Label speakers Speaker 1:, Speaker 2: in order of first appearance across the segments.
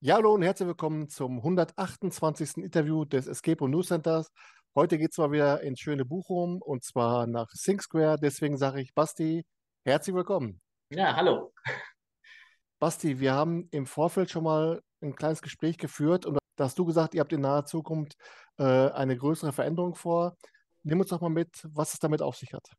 Speaker 1: Ja, hallo und herzlich willkommen zum 128. Interview des Escape Room News Centers. Heute geht es mal wieder ins schöne Bochum und zwar nach Think Square. Deswegen sage ich Basti, herzlich willkommen.
Speaker 2: Ja, hallo.
Speaker 1: Basti, wir haben im Vorfeld schon mal ein kleines Gespräch geführt und da hast du gesagt, ihr habt in naher Zukunft äh, eine größere Veränderung vor. Nimm uns doch mal mit, was es damit auf sich hat.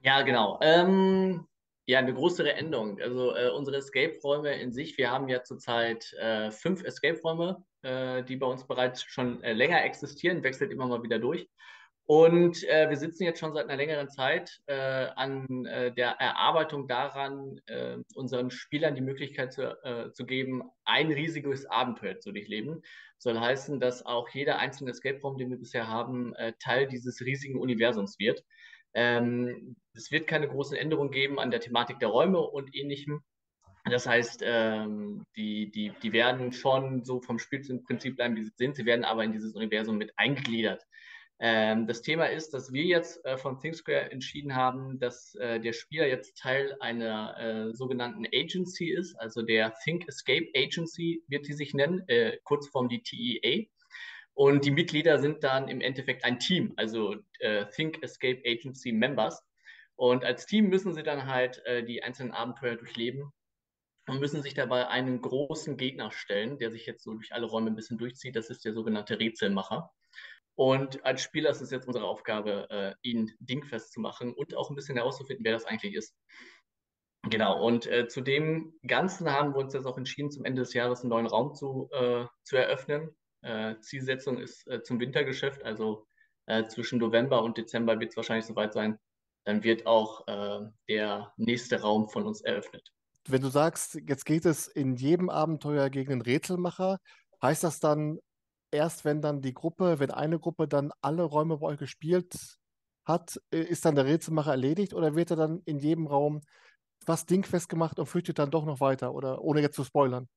Speaker 2: Ja, genau. Ähm, ja, eine größere Änderung. Also äh, unsere Escape-Räume in sich, wir haben ja zurzeit äh, fünf Escape-Räume, äh, die bei uns bereits schon äh, länger existieren, wechselt immer mal wieder durch. Und äh, wir sitzen jetzt schon seit einer längeren Zeit äh, an der Erarbeitung daran, unseren Spielern die Möglichkeit zu, zu geben, ein riesiges Abenteuer zu durchleben. Soll heißen, dass auch jeder einzelne Escape-Raum, den wir bisher haben, Teil dieses riesigen Universums wird. Ähm, es wird keine großen Änderungen geben an der Thematik der Räume und ähnlichem. Das heißt, ähm, die, die, die werden schon so vom Spielprinzip bleiben, wie sie sind. Sie werden aber in dieses Universum mit eingegliedert. Ähm, das Thema ist, dass wir jetzt äh, von ThinkSquare entschieden haben, dass äh, der Spieler jetzt Teil einer äh, sogenannten Agency ist, also der Think Escape Agency wird die sich nennen, äh, kurzform die TEA. Und die Mitglieder sind dann im Endeffekt ein Team, also äh, Think Escape Agency Members. Und als Team müssen sie dann halt äh, die einzelnen Abenteuer durchleben und müssen sich dabei einen großen Gegner stellen, der sich jetzt so durch alle Räume ein bisschen durchzieht. Das ist der sogenannte Rätselmacher. Und als Spieler ist es jetzt unsere Aufgabe, äh, ihn dingfest zu machen und auch ein bisschen herauszufinden, wer das eigentlich ist. Genau, und äh, zu dem Ganzen haben wir uns jetzt auch entschieden, zum Ende des Jahres einen neuen Raum zu, äh, zu eröffnen. Äh, Zielsetzung ist äh, zum Wintergeschäft, also äh, zwischen November und Dezember wird es wahrscheinlich soweit sein. Dann wird auch der nächste Raum von uns eröffnet.
Speaker 1: Wenn du sagst, jetzt geht es in jedem Abenteuer gegen den Rätselmacher, heißt das dann erst, wenn dann die Gruppe, wenn eine Gruppe dann alle Räume bei euch gespielt hat, ist dann der Rätselmacher erledigt oder wird er dann in jedem Raum was dingfest gemacht und flüchtet dann doch noch weiter oder ohne jetzt zu spoilern?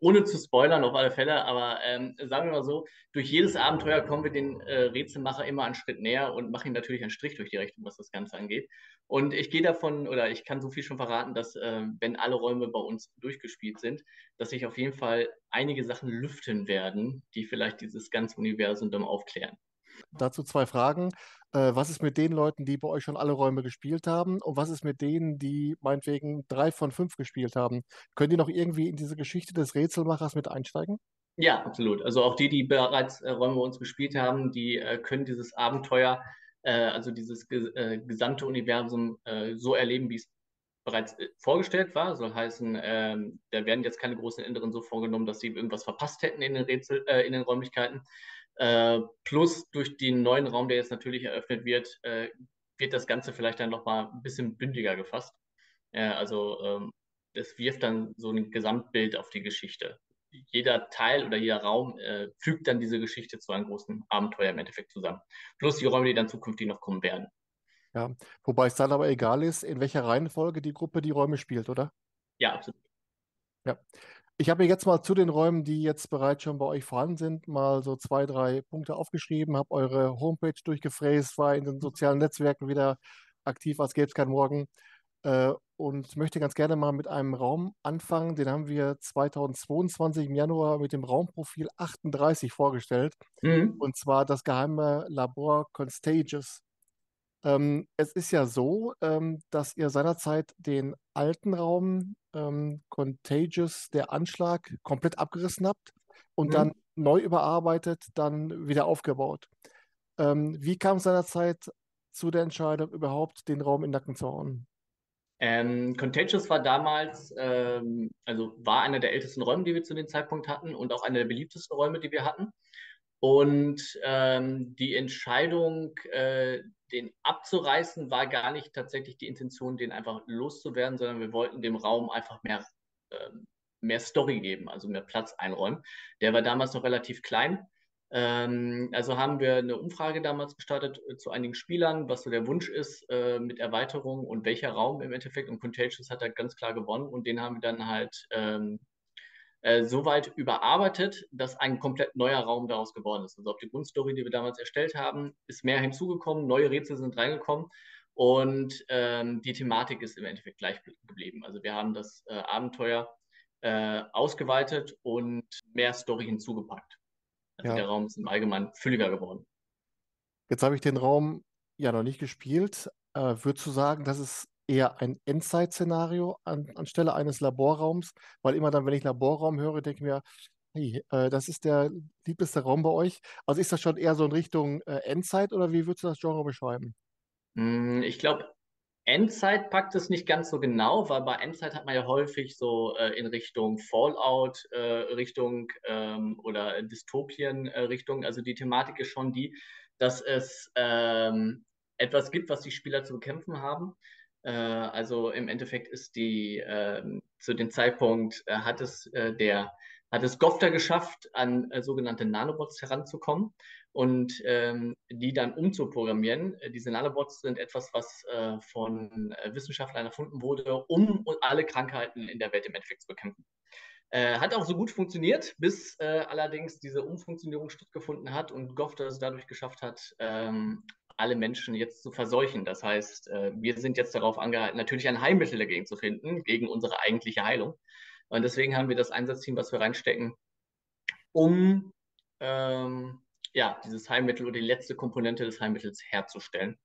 Speaker 2: Ohne zu spoilern auf alle Fälle, aber ähm, sagen wir mal so, durch jedes Abenteuer kommen wir den äh, Rätselmacher immer einen Schritt näher und machen ihm natürlich einen Strich durch die Rechnung, was das Ganze angeht. Und ich gehe davon, oder ich kann so viel schon verraten, dass äh, wenn alle Räume bei uns durchgespielt sind, dass sich auf jeden Fall einige Sachen lüften werden, die vielleicht dieses ganze Universum dann aufklären.
Speaker 1: Dazu zwei Fragen. Äh, was ist mit den Leuten, die bei euch schon alle Räume gespielt haben? Und was ist mit denen, die meinetwegen drei von fünf gespielt haben? Können die noch irgendwie in diese Geschichte des Rätselmachers mit einsteigen?
Speaker 2: Ja, absolut. Also auch die, die bereits äh, Räume bei uns gespielt haben, die äh, können dieses Abenteuer, äh, also dieses ge äh, gesamte Universum äh, so erleben, wie es bereits vorgestellt war. Soll heißen, ähm, da werden jetzt keine großen Änderungen so vorgenommen, dass sie irgendwas verpasst hätten in den Rätsel, in den Räumlichkeiten. Äh, plus durch den neuen Raum, der jetzt natürlich eröffnet wird, äh, wird das Ganze vielleicht dann nochmal ein bisschen bündiger gefasst. Äh, also ähm, das wirft dann so ein Gesamtbild auf die Geschichte. Jeder Teil oder jeder Raum äh, fügt dann diese Geschichte zu einem großen Abenteuer im Endeffekt zusammen. Plus die Räume, die dann zukünftig noch kommen werden.
Speaker 1: Ja, wobei es dann aber egal ist, in welcher Reihenfolge die Gruppe die Räume spielt, oder?
Speaker 2: Ja, absolut.
Speaker 1: Ja. Ich habe mir jetzt mal zu den Räumen, die jetzt bereits schon bei euch vorhanden sind, mal so zwei, drei Punkte aufgeschrieben, habe eure Homepage durchgefräst, war in den sozialen Netzwerken wieder aktiv, als gäbe es keinen Morgen. Äh, und möchte ganz gerne mal mit einem Raum anfangen. Den haben wir 2022 im Januar mit dem Raumprofil 38 vorgestellt. Mhm. Und zwar das geheime Labor Constagious. Ähm, es ist ja so, ähm, dass ihr seinerzeit den alten Raum ähm, Contagious, der Anschlag, komplett abgerissen habt und mhm. dann neu überarbeitet, dann wieder aufgebaut. Ähm, wie kam es seinerzeit zu der Entscheidung, überhaupt den Raum in Nacken zu hauen?
Speaker 2: Ähm, Contagious war damals, ähm, also war einer der ältesten Räume, die wir zu dem Zeitpunkt hatten und auch einer der beliebtesten Räume, die wir hatten. Und ähm, die Entscheidung, äh, den abzureißen, war gar nicht tatsächlich die Intention, den einfach loszuwerden, sondern wir wollten dem Raum einfach mehr, äh, mehr Story geben, also mehr Platz einräumen. Der war damals noch relativ klein. Ähm, also haben wir eine Umfrage damals gestartet äh, zu einigen Spielern, was so der Wunsch ist äh, mit Erweiterung und welcher Raum im Endeffekt. Und Contagious hat da ganz klar gewonnen und den haben wir dann halt ähm, äh, so weit überarbeitet, dass ein komplett neuer Raum daraus geworden ist. Also auf die Grundstory, die wir damals erstellt haben, ist mehr hinzugekommen, neue Rätsel sind reingekommen und ähm, die Thematik ist im Endeffekt gleich geblieben. Also wir haben das äh, Abenteuer äh, ausgeweitet und mehr Story hinzugepackt. Also ja. der Raum ist im Allgemeinen fülliger geworden.
Speaker 1: Jetzt habe ich den Raum ja noch nicht gespielt. Äh, würdest du sagen, das ist eher ein Endzeit-Szenario an, anstelle eines Laborraums? Weil immer dann, wenn ich Laborraum höre, denke ich mir, hey, äh, das ist der liebeste Raum bei euch. Also ist das schon eher so in Richtung äh, Endzeit oder wie würdest du das Genre beschreiben?
Speaker 2: Hm, ich glaube, Endzeit packt es nicht ganz so genau, weil bei Endzeit hat man ja häufig so äh, in Richtung Fallout, äh, Richtung ähm, oder Dystopien äh, Richtung. Also die Thematik ist schon die, dass es ähm, etwas gibt, was die Spieler zu bekämpfen haben. Äh, also im Endeffekt ist die ähm, zu dem Zeitpunkt äh, hat es äh, der hat es Gofter geschafft, an sogenannte Nanobots heranzukommen und ähm, die dann umzuprogrammieren. Diese Nanobots sind etwas, was äh, von Wissenschaftlern erfunden wurde, um alle Krankheiten in der Welt im Endeffekt zu bekämpfen. Äh, hat auch so gut funktioniert, bis äh, allerdings diese Umfunktionierung stattgefunden hat und Gofter es dadurch geschafft hat, ähm, alle Menschen jetzt zu verseuchen. Das heißt, äh, wir sind jetzt darauf angehalten, natürlich ein Heilmittel dagegen zu finden, gegen unsere eigentliche Heilung. Und deswegen haben wir das Einsatzteam, was wir reinstecken, um ähm, ja, dieses Heilmittel oder die letzte Komponente des Heilmittels herzustellen.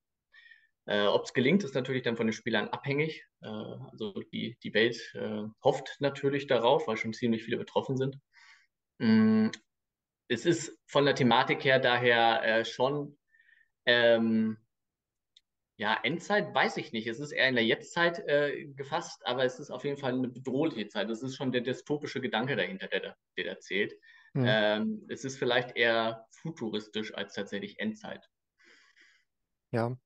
Speaker 2: Äh, Ob es gelingt, ist natürlich dann von den Spielern abhängig. Äh, also die, die Welt äh, hofft natürlich darauf, weil schon ziemlich viele betroffen sind. Mm, es ist von der Thematik her daher äh, schon, ähm, ja, Endzeit weiß ich nicht. Es ist eher in der Jetztzeit äh, gefasst, aber es ist auf jeden Fall eine bedrohliche Zeit. Das ist schon der dystopische Gedanke dahinter, der, der da zählt. Mhm. Ähm, es ist vielleicht eher futuristisch als tatsächlich Endzeit.
Speaker 1: Ja,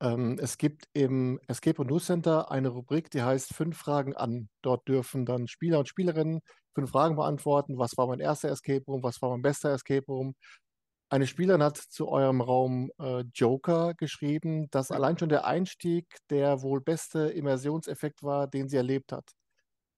Speaker 1: ähm, es gibt im Escape und News Center eine Rubrik, die heißt Fünf Fragen an. Dort dürfen dann Spieler und Spielerinnen fünf Fragen beantworten. Was war mein erster Escape Room? Was war mein bester Escape Room? Eine Spielerin hat zu eurem Raum äh, Joker geschrieben, dass allein schon der Einstieg der wohl beste Immersionseffekt war, den sie erlebt hat.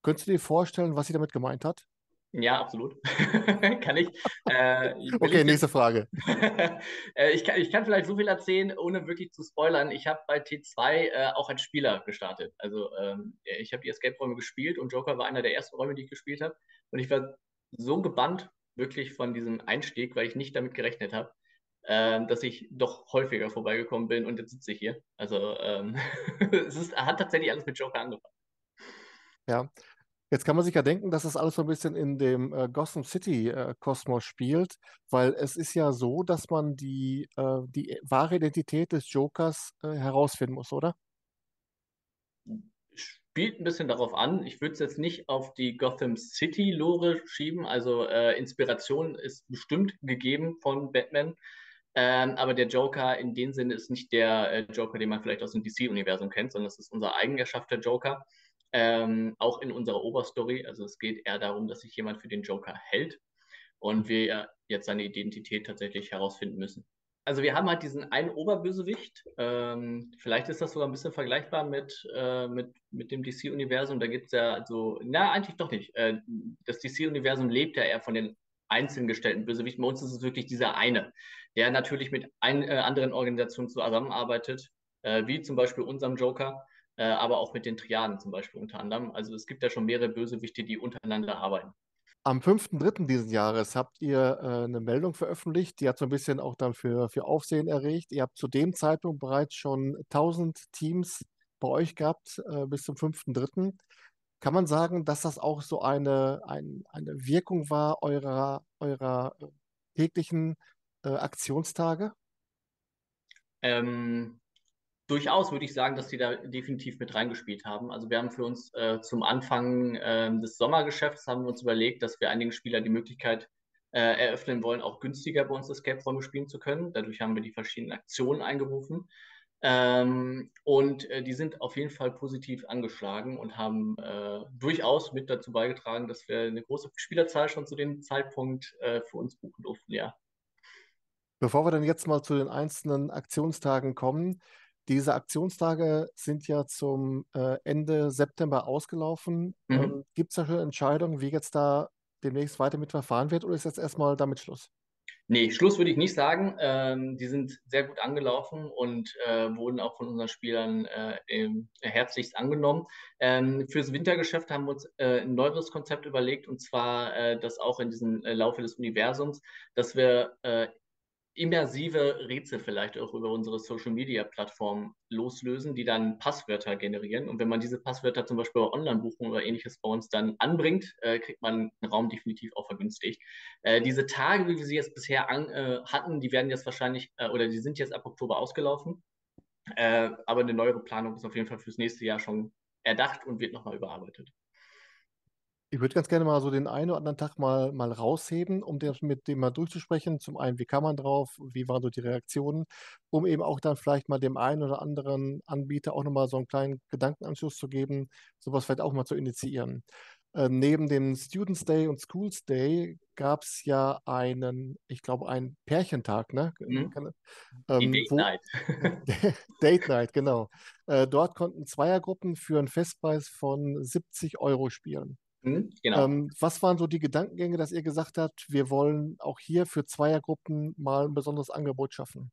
Speaker 1: Könntest du dir vorstellen, was sie damit gemeint hat?
Speaker 2: Ja, absolut. kann ich.
Speaker 1: Äh, okay, ich nächste Frage.
Speaker 2: äh, ich, kann, ich kann vielleicht so viel erzählen, ohne wirklich zu spoilern. Ich habe bei T2 äh, auch als Spieler gestartet. Also ähm, ich habe die Escape-Räume gespielt und Joker war einer der ersten Räume, die ich gespielt habe. Und ich war so gebannt wirklich von diesem Einstieg, weil ich nicht damit gerechnet habe, äh, dass ich doch häufiger vorbeigekommen bin und jetzt sitze ich hier. Also ähm, es ist, hat tatsächlich alles mit Joker angefangen.
Speaker 1: Ja, Jetzt kann man sich ja denken, dass das alles so ein bisschen in dem äh, Gotham City-Kosmos äh, spielt, weil es ist ja so, dass man die, äh, die wahre Identität des Jokers äh, herausfinden muss, oder?
Speaker 2: Spielt ein bisschen darauf an. Ich würde es jetzt nicht auf die Gotham City-Lore schieben. Also äh, Inspiration ist bestimmt gegeben von Batman. Ähm, aber der Joker in dem Sinne ist nicht der äh, Joker, den man vielleicht aus dem DC-Universum kennt, sondern es ist unser eigen erschaffter Joker. Ähm, auch in unserer Oberstory. Also es geht eher darum, dass sich jemand für den Joker hält und wir jetzt seine Identität tatsächlich herausfinden müssen. Also wir haben halt diesen einen Oberbösewicht. Ähm, vielleicht ist das sogar ein bisschen vergleichbar mit, äh, mit, mit dem DC-Universum. Da gibt es ja also, na, eigentlich doch nicht. Äh, das DC-Universum lebt ja eher von den einzeln gestellten Bösewichten. Bei uns ist es wirklich dieser eine, der natürlich mit ein, äh, anderen Organisationen zusammenarbeitet, äh, wie zum Beispiel unserem Joker äh, aber auch mit den Triaden zum Beispiel unter anderem. Also es gibt ja schon mehrere Bösewichte, die untereinander arbeiten.
Speaker 1: Am 5.3. dieses Jahres habt ihr äh, eine Meldung veröffentlicht, die hat so ein bisschen auch dann für, für Aufsehen erregt. Ihr habt zu dem Zeitpunkt bereits schon 1000 Teams bei euch gehabt äh, bis zum 5.3. Kann man sagen, dass das auch so eine, ein, eine Wirkung war eurer, eurer äh, täglichen äh, Aktionstage?
Speaker 2: Ähm, durchaus würde ich sagen, dass die da definitiv mit reingespielt haben. Also wir haben für uns äh, zum Anfang äh, des Sommergeschäfts haben wir uns überlegt, dass wir einigen Spielern die Möglichkeit äh, eröffnen wollen, auch günstiger bei uns Escape-Räume spielen zu können. Dadurch haben wir die verschiedenen Aktionen eingerufen. Ähm, und äh, die sind auf jeden Fall positiv angeschlagen und haben äh, durchaus mit dazu beigetragen, dass wir eine große Spielerzahl schon zu dem Zeitpunkt äh, für uns buchen durften, ja.
Speaker 1: Bevor wir dann jetzt mal zu den einzelnen Aktionstagen kommen, diese Aktionstage sind ja zum äh, Ende September ausgelaufen. Mhm. Ähm, Gibt es da schon Entscheidungen, wie jetzt da demnächst weiter mit verfahren wird oder ist jetzt erstmal damit Schluss?
Speaker 2: Nee, Schluss würde ich nicht sagen. Ähm, die sind sehr gut angelaufen und äh, wurden auch von unseren Spielern äh, herzlichst angenommen. Ähm, fürs Wintergeschäft haben wir uns äh, ein neues Konzept überlegt und zwar äh, das auch in diesem äh, Laufe des Universums, dass wir äh, immersive Rätsel vielleicht auch über unsere Social Media Plattform loslösen, die dann Passwörter generieren. Und wenn man diese Passwörter zum Beispiel bei Online-Buchungen oder ähnliches bei uns dann anbringt, äh, kriegt man einen Raum definitiv auch vergünstigt. Äh, diese Tage, wie wir sie jetzt bisher an, äh, hatten, die werden jetzt wahrscheinlich äh, oder die sind jetzt ab Oktober ausgelaufen. Äh, aber eine neuere Planung ist auf jeden Fall fürs nächste Jahr schon erdacht und wird nochmal überarbeitet.
Speaker 1: Ich würde ganz gerne mal so den einen oder anderen Tag mal, mal rausheben, um das mit dem mal durchzusprechen. Zum einen, wie kam man drauf, wie waren so die Reaktionen, um eben auch dann vielleicht mal dem einen oder anderen Anbieter auch nochmal so einen kleinen Gedankenanschluss zu geben, sowas vielleicht auch mal zu initiieren. Äh, neben dem Students Day und Schools Day gab es ja einen, ich glaube, einen Pärchentag, ne?
Speaker 2: Mhm. Ähm, Date wo, Night.
Speaker 1: Date Night, genau. Äh, dort konnten Zweiergruppen für einen Festpreis von 70 Euro spielen. Mhm, genau. Ähm, was waren so die Gedankengänge, dass ihr gesagt habt, wir wollen auch hier für Zweiergruppen mal ein besonderes Angebot schaffen?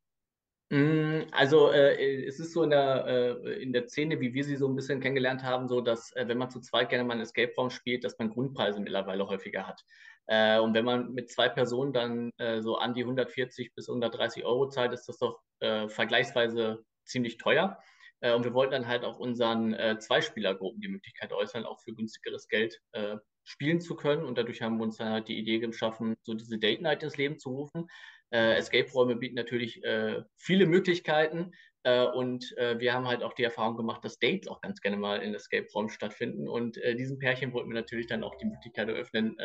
Speaker 2: Mm, also äh, es ist so in der, äh, in der Szene, wie wir sie so ein bisschen kennengelernt haben, so dass äh, wenn man zu zweit gerne mal einen Escape Raum spielt, dass man Grundpreise mittlerweile häufiger hat. Äh, und wenn man mit zwei Personen dann äh, so an die 140 bis 130 Euro zahlt, ist das doch äh, vergleichsweise ziemlich teuer. Äh, und wir wollten dann halt auch unseren äh, Zweispielergruppen die Möglichkeit äußern, auch für günstigeres Geld äh, spielen zu können. Und dadurch haben wir uns dann halt die Idee geschaffen, so diese Date Night ins Leben zu rufen. Äh, Escape-Räume bieten natürlich äh, viele Möglichkeiten. Äh, und wir haben halt auch die Erfahrung gemacht, dass Dates auch ganz gerne mal in Escape-Räumen stattfinden. Und diesem Pärchen wollten wir natürlich dann auch die Möglichkeit eröffnen,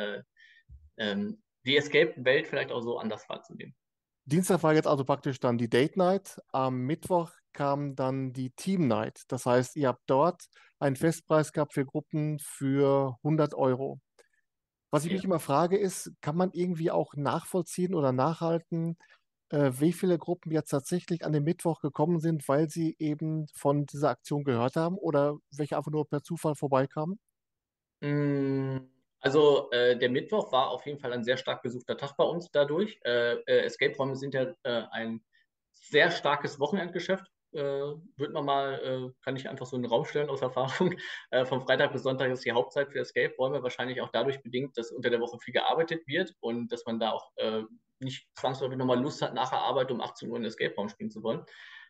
Speaker 2: ähm, die Escape-Welt vielleicht auch so anders wahrzunehmen.
Speaker 1: Dienstag war jetzt also praktisch dann die Date Night. Am Mittwoch kam dann die Team Night. Das heißt, ihr habt dort einen Festpreis gehabt für Gruppen für 100 Euro. Was ich ja. mich immer frage, ist, kann man irgendwie auch nachvollziehen oder nachhalten, äh, wie viele Gruppen jetzt tatsächlich an dem Mittwoch gekommen sind, weil sie eben von dieser Aktion gehört haben oder welche einfach nur per Zufall vorbeikamen?
Speaker 2: Mm, also äh, der Mittwoch war auf jeden Fall ein sehr stark besuchter Tag bei uns dadurch. Äh, äh Escape-Räume sind ja äh, ein sehr starkes Wochenendgeschäft wird man mal, äh, kann ich einfach so in den Raum stellen aus Erfahrung. Äh, vom Freitag bis Sonntag ist die Hauptzeit für Escape-Räume wahrscheinlich auch dadurch bedingt, dass unter der Woche viel gearbeitet wird und dass man da auch äh, nicht zwangsläufig nochmal Lust hat, nach der Arbeit um 18 Uhr in Escape-Raum spielen zu wollen.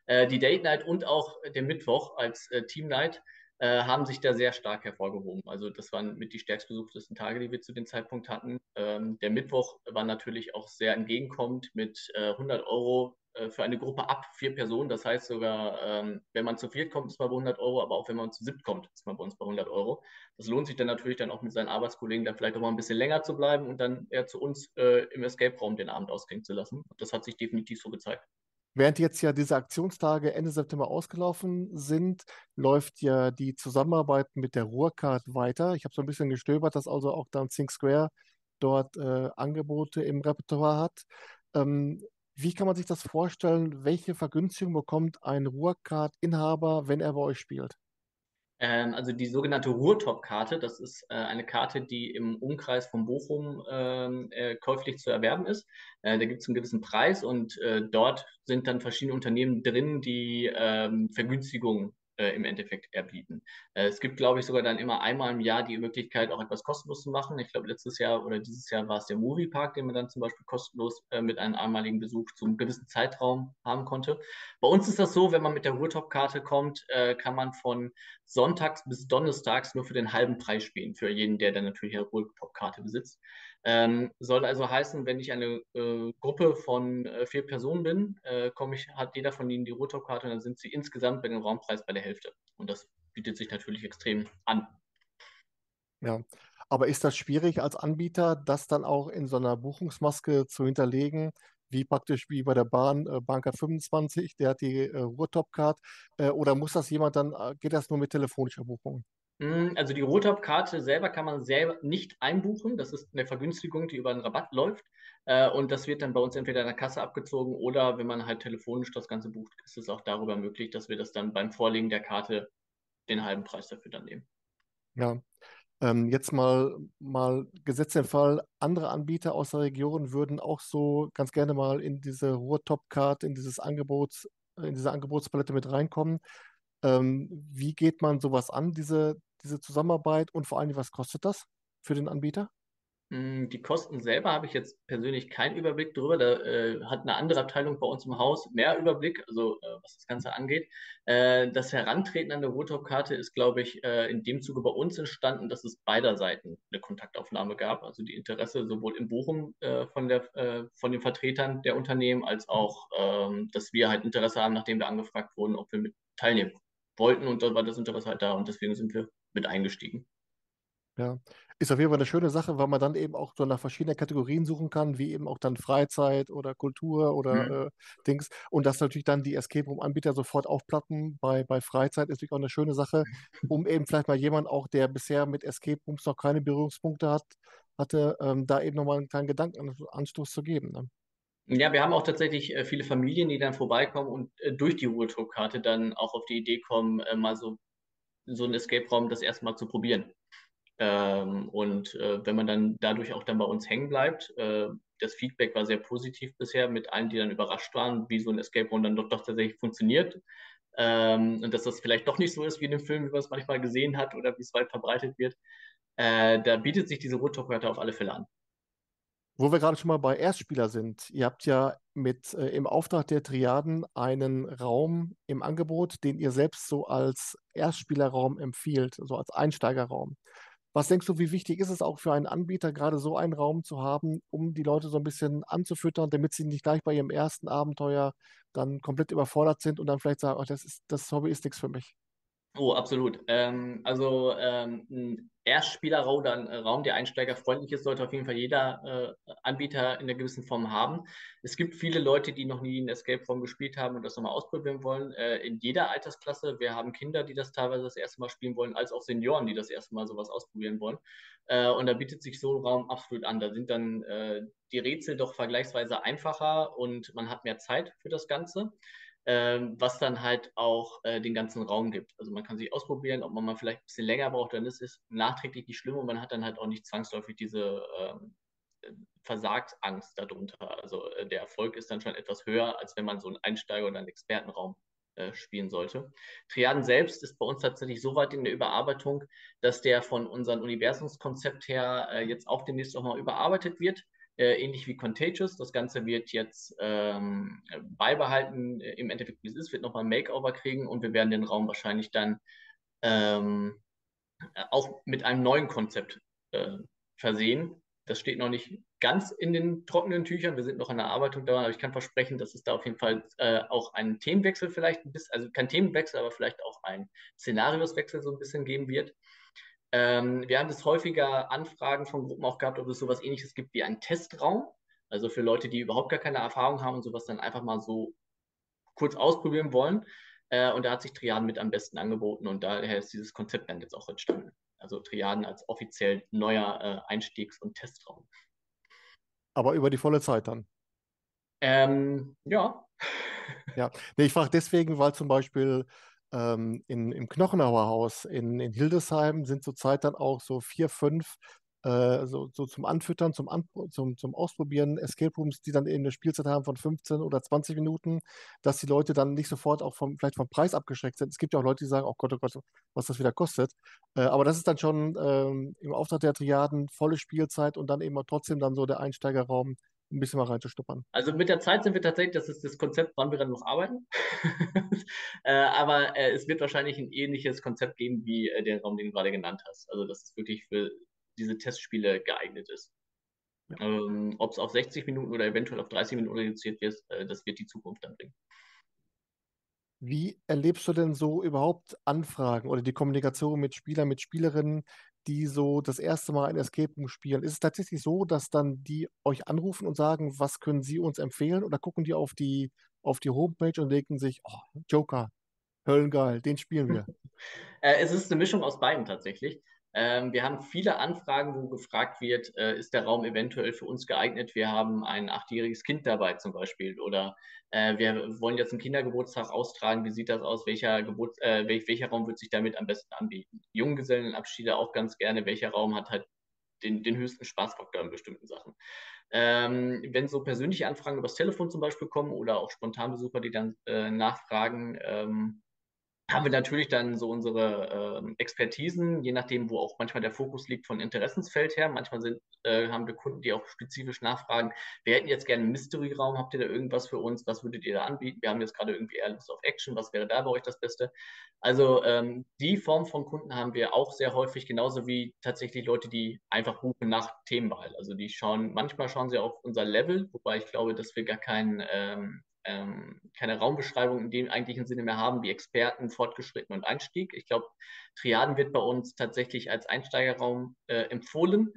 Speaker 2: Äh, die Date Night und auch der Mittwoch als äh, Team Night haben sich da sehr stark hervorgehoben. Also das waren mit die stärkst besuchtesten Tage, die wir zu dem Zeitpunkt hatten. Ähm, der Mittwoch war natürlich auch sehr entgegenkommend mit 100 Euro äh, für eine Gruppe ab vier Personen. Das heißt sogar, ähm, wenn man zu viert kommt, ist man bei 100 Euro, aber auch wenn man zu siebt kommt, ist man bei uns bei 100 Euro. Das lohnt sich dann natürlich dann auch mit seinen Arbeitskollegen dann vielleicht auch mal ein bisschen länger zu bleiben und dann eher zu uns äh, im Escape-Raum den Abend ausklingen zu lassen. Das hat sich definitiv so gezeigt.
Speaker 1: Während jetzt ja diese Aktionstage Ende September ausgelaufen sind, läuft ja die Zusammenarbeit mit der Ruhrcard weiter. Ich habe so ein bisschen gestöbert, dass also auch dann Think Square dort äh, Angebote im Repertoire hat. Ähm, wie kann man sich das vorstellen? Welche Vergünstigung bekommt ein Ruhrcard-Inhaber, wenn er bei euch spielt?
Speaker 2: Ähm, also die sogenannte Ruhrtop-Karte, das ist äh, eine Karte, die im Umkreis von Bochum ähm, äh, käuflich zu erwerben ist. Äh, da gibt es einen gewissen Preis und äh, dort sind dann verschiedene Unternehmen drin, die ähm, Vergünstigungen im Endeffekt erbieten. Äh, es gibt, glaube ich, sogar dann immer einmal im Jahr die Möglichkeit, auch etwas kostenlos zu machen. Ich glaube, letztes Jahr oder dieses Jahr war es der Moviepark, den man dann zum Beispiel kostenlos äh, mit einem einmaligen Besuch zum gewissen Zeitraum haben konnte. Bei uns ist das so, wenn man mit der Ruhrtop-Karte kommt, äh, kann man von sonntags bis donnerstags nur für den halben Preis spielen, für jeden, der dann natürlich eine Ruhrtop-Karte besitzt. Ähm, soll also heißen, wenn ich eine äh, Gruppe von äh, vier Personen bin, äh, ich, hat jeder von ihnen die Ruhrtop-Karte und dann sind sie insgesamt bei dem Raumpreis bei der Hälfte. Und das bietet sich natürlich extrem an.
Speaker 1: Ja, aber ist das schwierig als Anbieter, das dann auch in so einer Buchungsmaske zu hinterlegen? Wie praktisch wie bei der Bahn, äh, Bahncard 25, der hat die äh, Ruhrtop-Card. Äh, oder muss das jemand dann, äh, geht das nur mit telefonischer Buchung?
Speaker 2: Hm, also die Rotop-Karte selber kann man selber nicht einbuchen. Das ist eine Vergünstigung, die über einen Rabatt läuft. Äh, und das wird dann bei uns entweder in der Kasse abgezogen oder wenn man halt telefonisch das Ganze bucht, ist es auch darüber möglich, dass wir das dann beim Vorlegen der Karte den halben Preis dafür dann nehmen.
Speaker 1: Ja. Ähm, jetzt mal, mal gesetzt den Fall, andere Anbieter aus der Region würden auch so ganz gerne mal in diese Ruhr-Top-Card, in dieses Angebots, in diese Angebotspalette mit reinkommen. Ähm, wie geht man sowas an, diese, diese Zusammenarbeit und vor allem, was kostet das für den Anbieter?
Speaker 2: Mm, die Kosten selber habe ich jetzt persönlich keinen Überblick drüber. Da äh, hat eine andere Abteilung bei uns im Haus mehr Überblick, also äh, was das Ganze angeht. Äh, das Herantreten an der Rotop-Karte ist, glaube ich, äh, in dem Zuge bei uns entstanden, dass es beider Seiten eine Kontaktaufnahme gab. Also die Interesse sowohl in Bochum äh, von, der, äh, von den Vertretern der Unternehmen als auch, ähm, dass wir halt Interesse haben, nachdem wir angefragt wurden, ob wir mit teilnehmen wollten. Und da war das Interesse halt da und deswegen sind wir mit eingestiegen.
Speaker 1: Ja, ist auf jeden Fall eine schöne Sache, weil man dann eben auch so nach verschiedenen Kategorien suchen kann, wie eben auch dann Freizeit oder Kultur oder
Speaker 2: Mhm.
Speaker 1: äh, Dings. Und dass natürlich dann die Escape Room-Anbieter sofort aufplatten bei, bei Freizeit ist natürlich auch eine schöne Sache, um eben vielleicht mal jemand auch, der bisher mit Escape Rooms noch keine Berührungspunkte hat, hatte, ähm, da eben nochmal einen kleinen Gedankenanstoß zu geben. Ne?
Speaker 2: Ja, wir haben auch tatsächlich äh, viele Familien, die dann vorbeikommen und äh, durch die Ruhrtour-Karte dann auch auf die Idee kommen, äh, mal so, so einen Escape-Raum das erste Mal zu probieren. Ähm, und äh, wenn man dann dadurch auch dann bei uns hängen bleibt, äh, das Feedback war sehr positiv bisher mit allen, die dann überrascht waren, wie so ein Escape Room dann doch, doch tatsächlich funktioniert. Ähm, und dass das vielleicht doch nicht so ist wie in dem Film, wie man es manchmal gesehen hat oder wie es weit verbreitet wird. Äh, da bietet sich diese Rundtalk-Karte auf alle Fälle an.
Speaker 1: Wo wir gerade schon mal bei Erstspieler sind, ihr habt ja mit äh, im Auftrag der Triaden einen Raum im Angebot, den ihr selbst so als Erstspielerraum empfiehlt, so als Einsteigerraum. Was denkst du, wie wichtig ist es auch für einen Anbieter, gerade so einen Raum zu haben, um die Leute so ein bisschen anzufüttern, damit sie nicht gleich bei ihrem ersten Abenteuer dann komplett überfordert sind und dann vielleicht sagen, oh, das ist, das Hobby ist nichts für mich?
Speaker 2: Oh, absolut. Ähm, also ähm, ein Erstspielerraum oder ein Raum, der einsteigerfreundlich ist, sollte auf jeden Fall jeder äh, Anbieter in einer gewissen Form haben. Es gibt viele Leute, die noch nie einen Escape Room gespielt haben und das nochmal ausprobieren wollen. Äh, in jeder Altersklasse. Wir haben Kinder, die das teilweise das erste Mal spielen wollen, als auch Senioren, die das erste Mal sowas ausprobieren wollen. Äh, und da bietet sich so ein Raum absolut an. Da sind dann äh, die Rätsel doch vergleichsweise einfacher und man hat mehr Zeit für das Ganze ähm, was dann halt auch äh, den ganzen Raum gibt. Also man kann sich ausprobieren, ob man mal vielleicht ein bisschen länger braucht, dann ist es nachträglich nicht schlimm und man hat dann halt auch nicht zwangsläufig diese ähm, Versagsangst darunter. Also äh, der Erfolg ist dann schon etwas höher, als wenn man so einen Einsteiger- oder einen Expertenraum äh, spielen sollte. Triaden selbst ist bei uns tatsächlich so weit in der Überarbeitung, dass der von unserem Universumskonzept her äh, jetzt auch demnächst nochmal überarbeitet wird ähnlich wie Contagious. Das Ganze wird jetzt ähm, beibehalten, äh, im Endeffekt wie es ist, wird nochmal ein Makeover kriegen und wir werden den Raum wahrscheinlich dann ähm, auch mit einem neuen Konzept äh, versehen. Das steht noch nicht ganz in den trockenen Tüchern. Wir sind noch an der Arbeitung daran, aber ich kann versprechen, dass es da auf jeden Fall äh, auch einen Themenwechsel vielleicht ein bisschen, also kein Themenwechsel, aber vielleicht auch ein Szenarioswechsel so ein bisschen geben wird. Ähm, wir haben das häufiger Anfragen von Gruppen auch gehabt, ob es sowas ähnliches gibt wie einen Testraum. Also für Leute, die überhaupt gar keine Erfahrung haben und sowas dann einfach mal so kurz ausprobieren wollen. Äh, und da hat sich Triaden mit am besten angeboten und daher ist dieses Konzept dann jetzt auch entstanden. Also Triaden als offiziell neuer äh, Einstiegs- und Testraum.
Speaker 1: Aber über die volle Zeit dann.
Speaker 2: Ähm, ja.
Speaker 1: Ja, nee, ich frage deswegen, weil zum Beispiel ähm, in, im Knochenauer Haus in, in Hildesheim sind zurzeit dann auch so vier, fünf äh, so, so zum Anfüttern, zum, An zum, zum Ausprobieren Escape Rooms, die dann eben eine Spielzeit haben von 15 oder 20 Minuten, dass die Leute dann nicht sofort auch vom, vielleicht vom Preis abgeschreckt sind. Es gibt ja auch Leute, die sagen, oh Gott, oh Gott, was das wieder kostet. Äh, aber das ist dann schon ähm, im Auftrag der Triaden volle Spielzeit und dann eben auch trotzdem dann so der Einsteigerraum, ein bisschen mal reinzustuppern.
Speaker 2: Also mit der Zeit sind wir tatsächlich, das ist das Konzept, wann wir dann noch arbeiten. äh, aber äh, es wird wahrscheinlich ein ähnliches Konzept geben wie äh, den Raum, den du gerade genannt hast. Also dass es wirklich für diese Testspiele geeignet ist. Ja. Ähm, Ob es auf 60 Minuten oder eventuell auf 30 Minuten reduziert wird, äh, das wird die Zukunft dann bringen.
Speaker 1: Wie erlebst du denn so überhaupt Anfragen oder die Kommunikation mit Spielern, mit Spielerinnen, die so das erste Mal ein Escape Room spielen? Ist es tatsächlich so, dass dann die euch anrufen und sagen, was können sie uns empfehlen? Oder gucken die auf die, auf die Homepage und denken sich, oh, Joker, Höllengeil, den spielen wir?
Speaker 2: äh, es ist eine Mischung aus beiden tatsächlich. Ähm, wir haben viele Anfragen, wo gefragt wird, äh, ist der Raum eventuell für uns geeignet? Wir haben ein achtjähriges Kind dabei zum Beispiel oder äh, wir wollen jetzt einen Kindergeburtstag austragen. Wie sieht das aus? Welcher, Geburt, äh, welch, welcher Raum wird sich damit am besten anbieten? Junggesellenabschiede auch ganz gerne. Welcher Raum hat halt den, den höchsten Spaßfaktor in bestimmten Sachen? Ähm, wenn so persönliche Anfragen übers Telefon zum Beispiel kommen oder auch Spontanbesucher, die dann äh, nachfragen, ähm, haben wir natürlich dann so unsere äh, Expertisen, je nachdem, wo auch manchmal der Fokus liegt von Interessensfeld her. Manchmal sind, äh, haben wir Kunden, die auch spezifisch nachfragen, wir hätten jetzt gerne einen Mystery-Raum, habt ihr da irgendwas für uns, was würdet ihr da anbieten? Wir haben jetzt gerade irgendwie eher Lust auf Action, was wäre da bei euch das Beste? Also ähm, die Form von Kunden haben wir auch sehr häufig, genauso wie tatsächlich Leute, die einfach buchen nach Themenwahl. Also die schauen, manchmal schauen sie auf unser Level, wobei ich glaube, dass wir gar keinen ähm, ähm, keine Raumbeschreibung in dem eigentlichen Sinne mehr haben, wie Experten, Fortgeschritten und Einstieg. Ich glaube, Triaden wird bei uns tatsächlich als Einsteigerraum äh, empfohlen.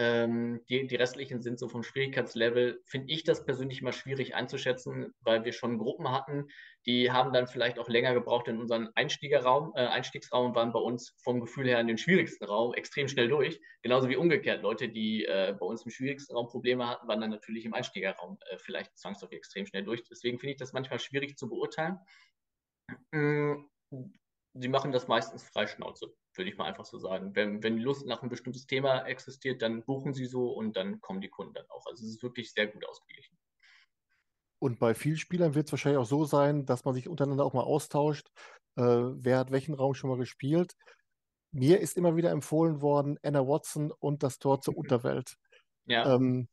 Speaker 2: Ähm, die, die restlichen sind so vom Schwierigkeitslevel, finde ich das persönlich immer schwierig einzuschätzen, weil wir schon Gruppen hatten, die haben dann vielleicht auch länger gebraucht in unseren Einstiegerraum, äh, Einstiegsraum, waren bei uns vom Gefühl her in den schwierigsten Raum extrem schnell durch. Genauso wie umgekehrt. Leute, die äh, bei uns im schwierigsten Raum Probleme hatten, waren dann natürlich im Einstiegerraum äh, vielleicht zwangsläufig extrem schnell durch. Deswegen finde ich das manchmal schwierig zu beurteilen. Mm, sie machen das meistens freischnauze würde ich mal einfach so sagen. Wenn, wenn Lust nach ein bestimmtes Thema existiert, dann buchen sie so und dann kommen die Kunden dann auch. Also es ist wirklich sehr gut ausgeglichen.
Speaker 1: Und bei vielen Spielern wird es wahrscheinlich auch so sein, dass man sich untereinander auch mal austauscht. Äh, wer hat welchen Raum schon mal gespielt? Mir ist immer wieder empfohlen worden, Anna Watson und das Tor zur Unterwelt. Ja. Ähm,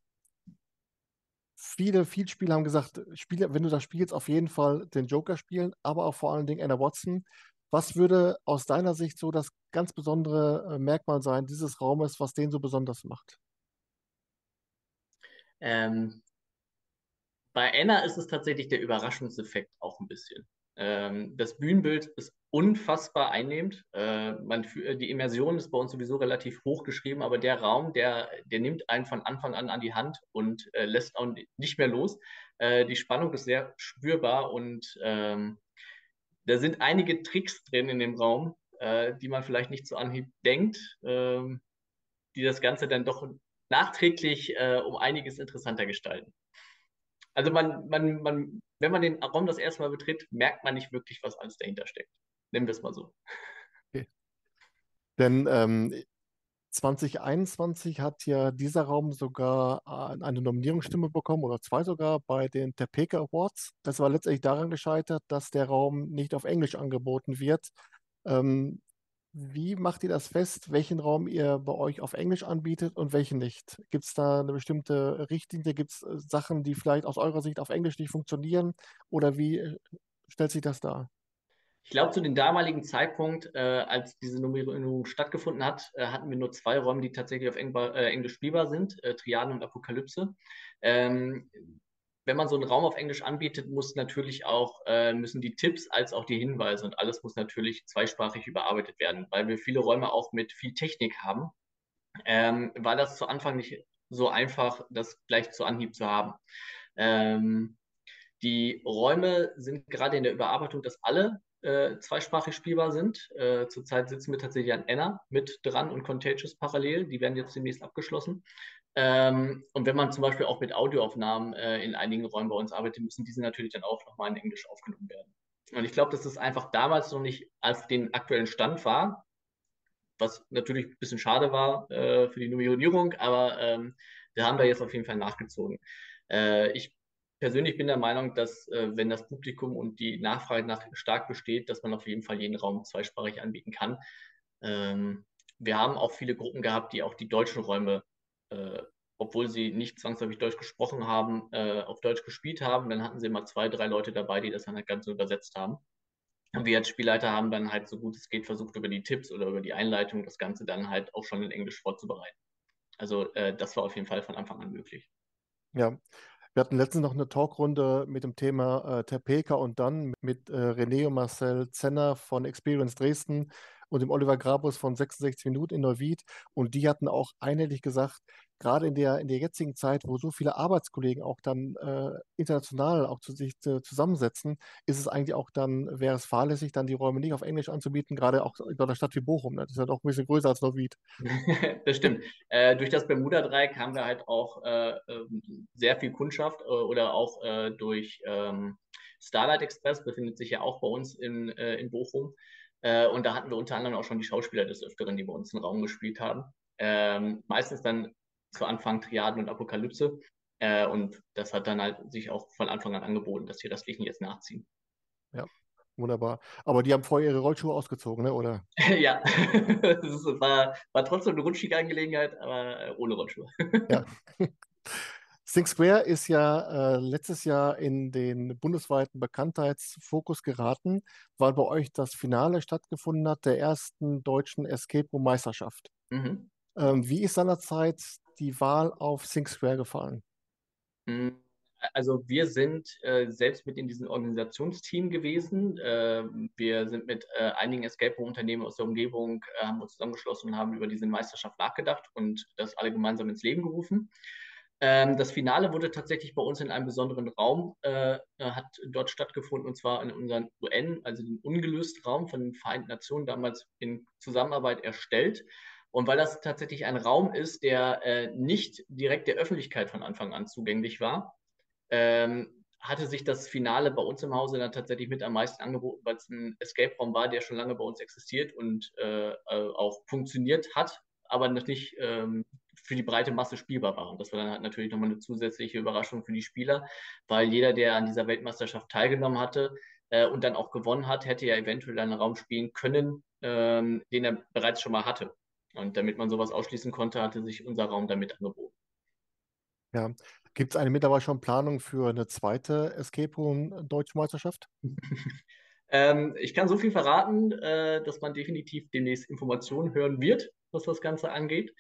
Speaker 1: viele, viele Spieler haben gesagt, Spieler, wenn du das spielst, auf jeden Fall den Joker spielen, aber auch vor allen Dingen Anna Watson. Was würde aus deiner Sicht so das ganz besondere äh, Merkmal sein dieses Raumes, was den so besonders macht?
Speaker 2: Ähm, bei Anna ist es tatsächlich der Überraschungseffekt auch ein bisschen. Ähm, das Bühnenbild ist unfassbar einnehmend. Äh, man, die Immersion ist bei uns sowieso relativ hoch geschrieben, aber der Raum, der, der nimmt einen von Anfang an an die Hand und äh, lässt auch nicht mehr los. Äh, die Spannung ist sehr spürbar und ähm, da sind einige Tricks drin in dem Raum, äh, die man vielleicht nicht so Anhieb denkt, äh, die das Ganze dann doch nachträglich äh, um einiges interessanter gestalten. Also man, man, man, wenn man den Raum das erste Mal betritt, merkt man nicht wirklich, was alles dahinter steckt. Nennen wir es mal so. Okay.
Speaker 1: Denn ähm, 2021 hat ja dieser Raum sogar äh, eine Nominierungsstimme bekommen oder zwei sogar bei den Topeka Awards. Das war letztendlich daran gescheitert, dass der Raum nicht auf Englisch angeboten wird. Ähm, wie macht ihr das fest, welchen Raum ihr bei euch auf Englisch anbietet und welchen nicht? Gibt es da eine bestimmte Richtlinie? Gibt es äh, Sachen, die vielleicht aus eurer Sicht auf Englisch nicht funktionieren? Oder wie äh, stellt sich das dar?
Speaker 2: Ich glaube, zu dem damaligen Zeitpunkt, äh, als diese Nummerierung stattgefunden hat, äh, hatten wir nur zwei Räume, die tatsächlich auf Eng äh, Englisch spielbar sind, äh, Triaden und Apokalypse. Ähm, wenn man so einen Raum auf Englisch anbietet, muss natürlich auch, äh, müssen die Tipps als auch die Hinweise und alles muss natürlich zweisprachig überarbeitet werden, weil wir viele Räume auch mit viel Technik haben. Ähm, war das zu Anfang nicht so einfach, das gleich zu Anhieb zu haben. Ähm, die Räume sind gerade in der Überarbeitung, dass alle äh, zweisprachig spielbar sind. Äh, zurzeit sitzen wir tatsächlich an Enna mit dran und Contagious parallel. Die werden jetzt demnächst abgeschlossen. Ähm, und wenn man zum Beispiel auch mit Audioaufnahmen äh, in einigen Räumen bei uns arbeitet, müssen diese natürlich dann auch nochmal in Englisch aufgenommen werden. Und ich glaube, dass das einfach damals noch nicht auf den aktuellen Stand war, was natürlich ein bisschen schade war äh, für die Nummerierung, aber ähm, wir haben da jetzt auf jeden Fall nachgezogen. Äh, ich persönlich bin der Meinung, dass äh, wenn das Publikum und die Nachfrage nach stark besteht, dass man auf jeden Fall jeden Raum zweisprachig anbieten kann. Ähm, wir haben auch viele Gruppen gehabt, die auch die deutschen Räume, äh, obwohl sie nicht zwangsläufig Deutsch gesprochen haben, äh, auf Deutsch gespielt haben. Dann hatten sie immer zwei, drei Leute dabei, die das dann halt ganz übersetzt haben. Und wir als Spielleiter haben dann halt so gut es geht versucht, über die Tipps oder über die Einleitung das Ganze dann halt auch schon in Englisch vorzubereiten. Also äh, das war auf jeden Fall von Anfang an möglich.
Speaker 1: Ja, wir hatten letztens noch eine Talkrunde mit dem Thema äh, Terpeka und dann mit äh, René und Marcel Zenner von Experience Dresden. und dem Oliver Grabus von 66 Minuten in Neuwied. Und die hatten auch einhellig gesagt, gerade in der, in der jetzigen Zeit, wo so viele Arbeitskollegen auch dann äh, international auch zu sich äh, zusammensetzen, ist es eigentlich auch dann, wäre es fahrlässig, dann die Räume nicht auf Englisch anzubieten, gerade auch in einer Stadt wie Bochum. Ne? Das ist ja doch ein bisschen größer als Neuwied.
Speaker 2: das stimmt. Äh, durch das Bermuda-Dreieck haben wir halt auch äh, ähm, sehr viel Kundschaft äh, oder auch äh, durch ähm, Starlight Express, befindet sich ja auch bei uns in, in Bochum. und da hatten wir unter anderem auch schon die Schauspieler des Öfteren, die bei uns einen Raum gespielt haben. Ähm, meistens dann zu Anfang Triaden und Apokalypse. Äh, und das hat dann halt sich auch von Anfang an angeboten, dass die restlichen jetzt nachziehen.
Speaker 1: Ja, wunderbar. Aber die haben vorher ihre Rollschuhe ausgezogen, ne? oder?
Speaker 2: ja, das war, war trotzdem eine rutschige Angelegenheit, aber äh, ohne Rollschuhe. ja.
Speaker 1: Think Square ist ja äh, letztes Jahr in den bundesweiten Bekanntheitsfokus geraten, weil bei euch das Finale stattgefunden hat der ersten deutschen Escape Room Meisterschaft. Mhm. Ähm, wie ist seinerzeit die Wahl auf Think Square gefallen?
Speaker 2: Hm, also wir sind äh, selbst mit in diesem Organisationsteam gewesen. Äh, wir sind mit äh, einigen Escape Room-Unternehmen aus der Umgebung, äh, haben uns zusammengeschlossen und haben über diese Meisterschaft nachgedacht und das alle gemeinsam ins Leben gerufen. Ähm, das Finale wurde tatsächlich bei uns in einem besonderen Raum, äh, hat dort stattgefunden, und zwar in unserem UN, also dem ungelösten Raum von den Vereinten Nationen, damals in Zusammenarbeit erstellt. Und weil das tatsächlich ein Raum ist, der äh, nicht direkt der Öffentlichkeit von Anfang an zugänglich war, ähm, hatte sich das Finale bei uns im Hause dann tatsächlich mit am meisten angeboten, weil es ein Escape-Raum war, der schon lange bei uns existiert und äh, äh, auch funktioniert hat, aber noch nicht ähm, für die breite Masse spielbar war. Und das war dann halt natürlich nochmal eine zusätzliche Überraschung für die Spieler, weil jeder, der an dieser Weltmeisterschaft teilgenommen hatte äh, und dann auch gewonnen hat, hätte ja eventuell einen Raum spielen können, ähm, den er bereits schon mal hatte. Und damit man sowas ausschließen konnte, hatte sich unser Raum damit angeboten.
Speaker 1: Ja. Gibt es eine mittlerweile schon Planung für eine zweite Escape Room Deutsche Meisterschaft?
Speaker 2: ähm, ich kann so viel verraten, äh, dass man definitiv demnächst Informationen hören wird, was das Ganze angeht.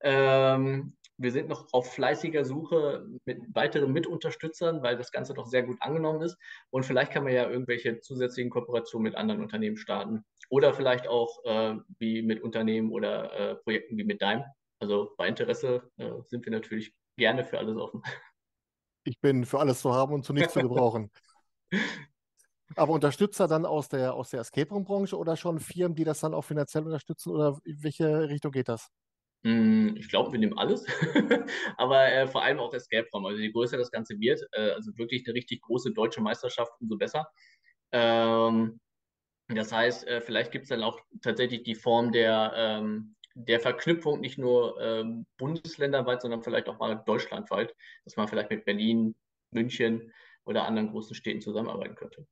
Speaker 2: Ähm, wir sind noch auf fleißiger Suche mit weiteren Mitunterstützern, weil das Ganze doch sehr gut angenommen ist. Und vielleicht kann man ja irgendwelche zusätzlichen Kooperationen mit anderen Unternehmen starten. Oder vielleicht auch äh, wie mit Unternehmen oder äh, Projekten wie mit Dime. Also bei Interesse äh, sind wir natürlich gerne für alles offen.
Speaker 1: Ich bin für alles zu haben und zu nichts zu gebrauchen. Aber Unterstützer dann aus der, aus der Escape Room-Branche oder schon Firmen, die das dann auch finanziell unterstützen oder in welche Richtung geht das?
Speaker 2: Hm, ich glaube, wir nehmen alles, aber äh, vor allem auch Escape Room. Also je größer das Ganze wird, äh, also wirklich eine richtig große deutsche Meisterschaft, umso besser. Ähm, das heißt, äh, vielleicht gibt es dann auch tatsächlich die Form der, ähm, der Verknüpfung nicht nur ähm, bundesländerweit, sondern vielleicht auch mal deutschlandweit, dass man vielleicht mit Berlin, München oder anderen großen Städten zusammenarbeiten könnte.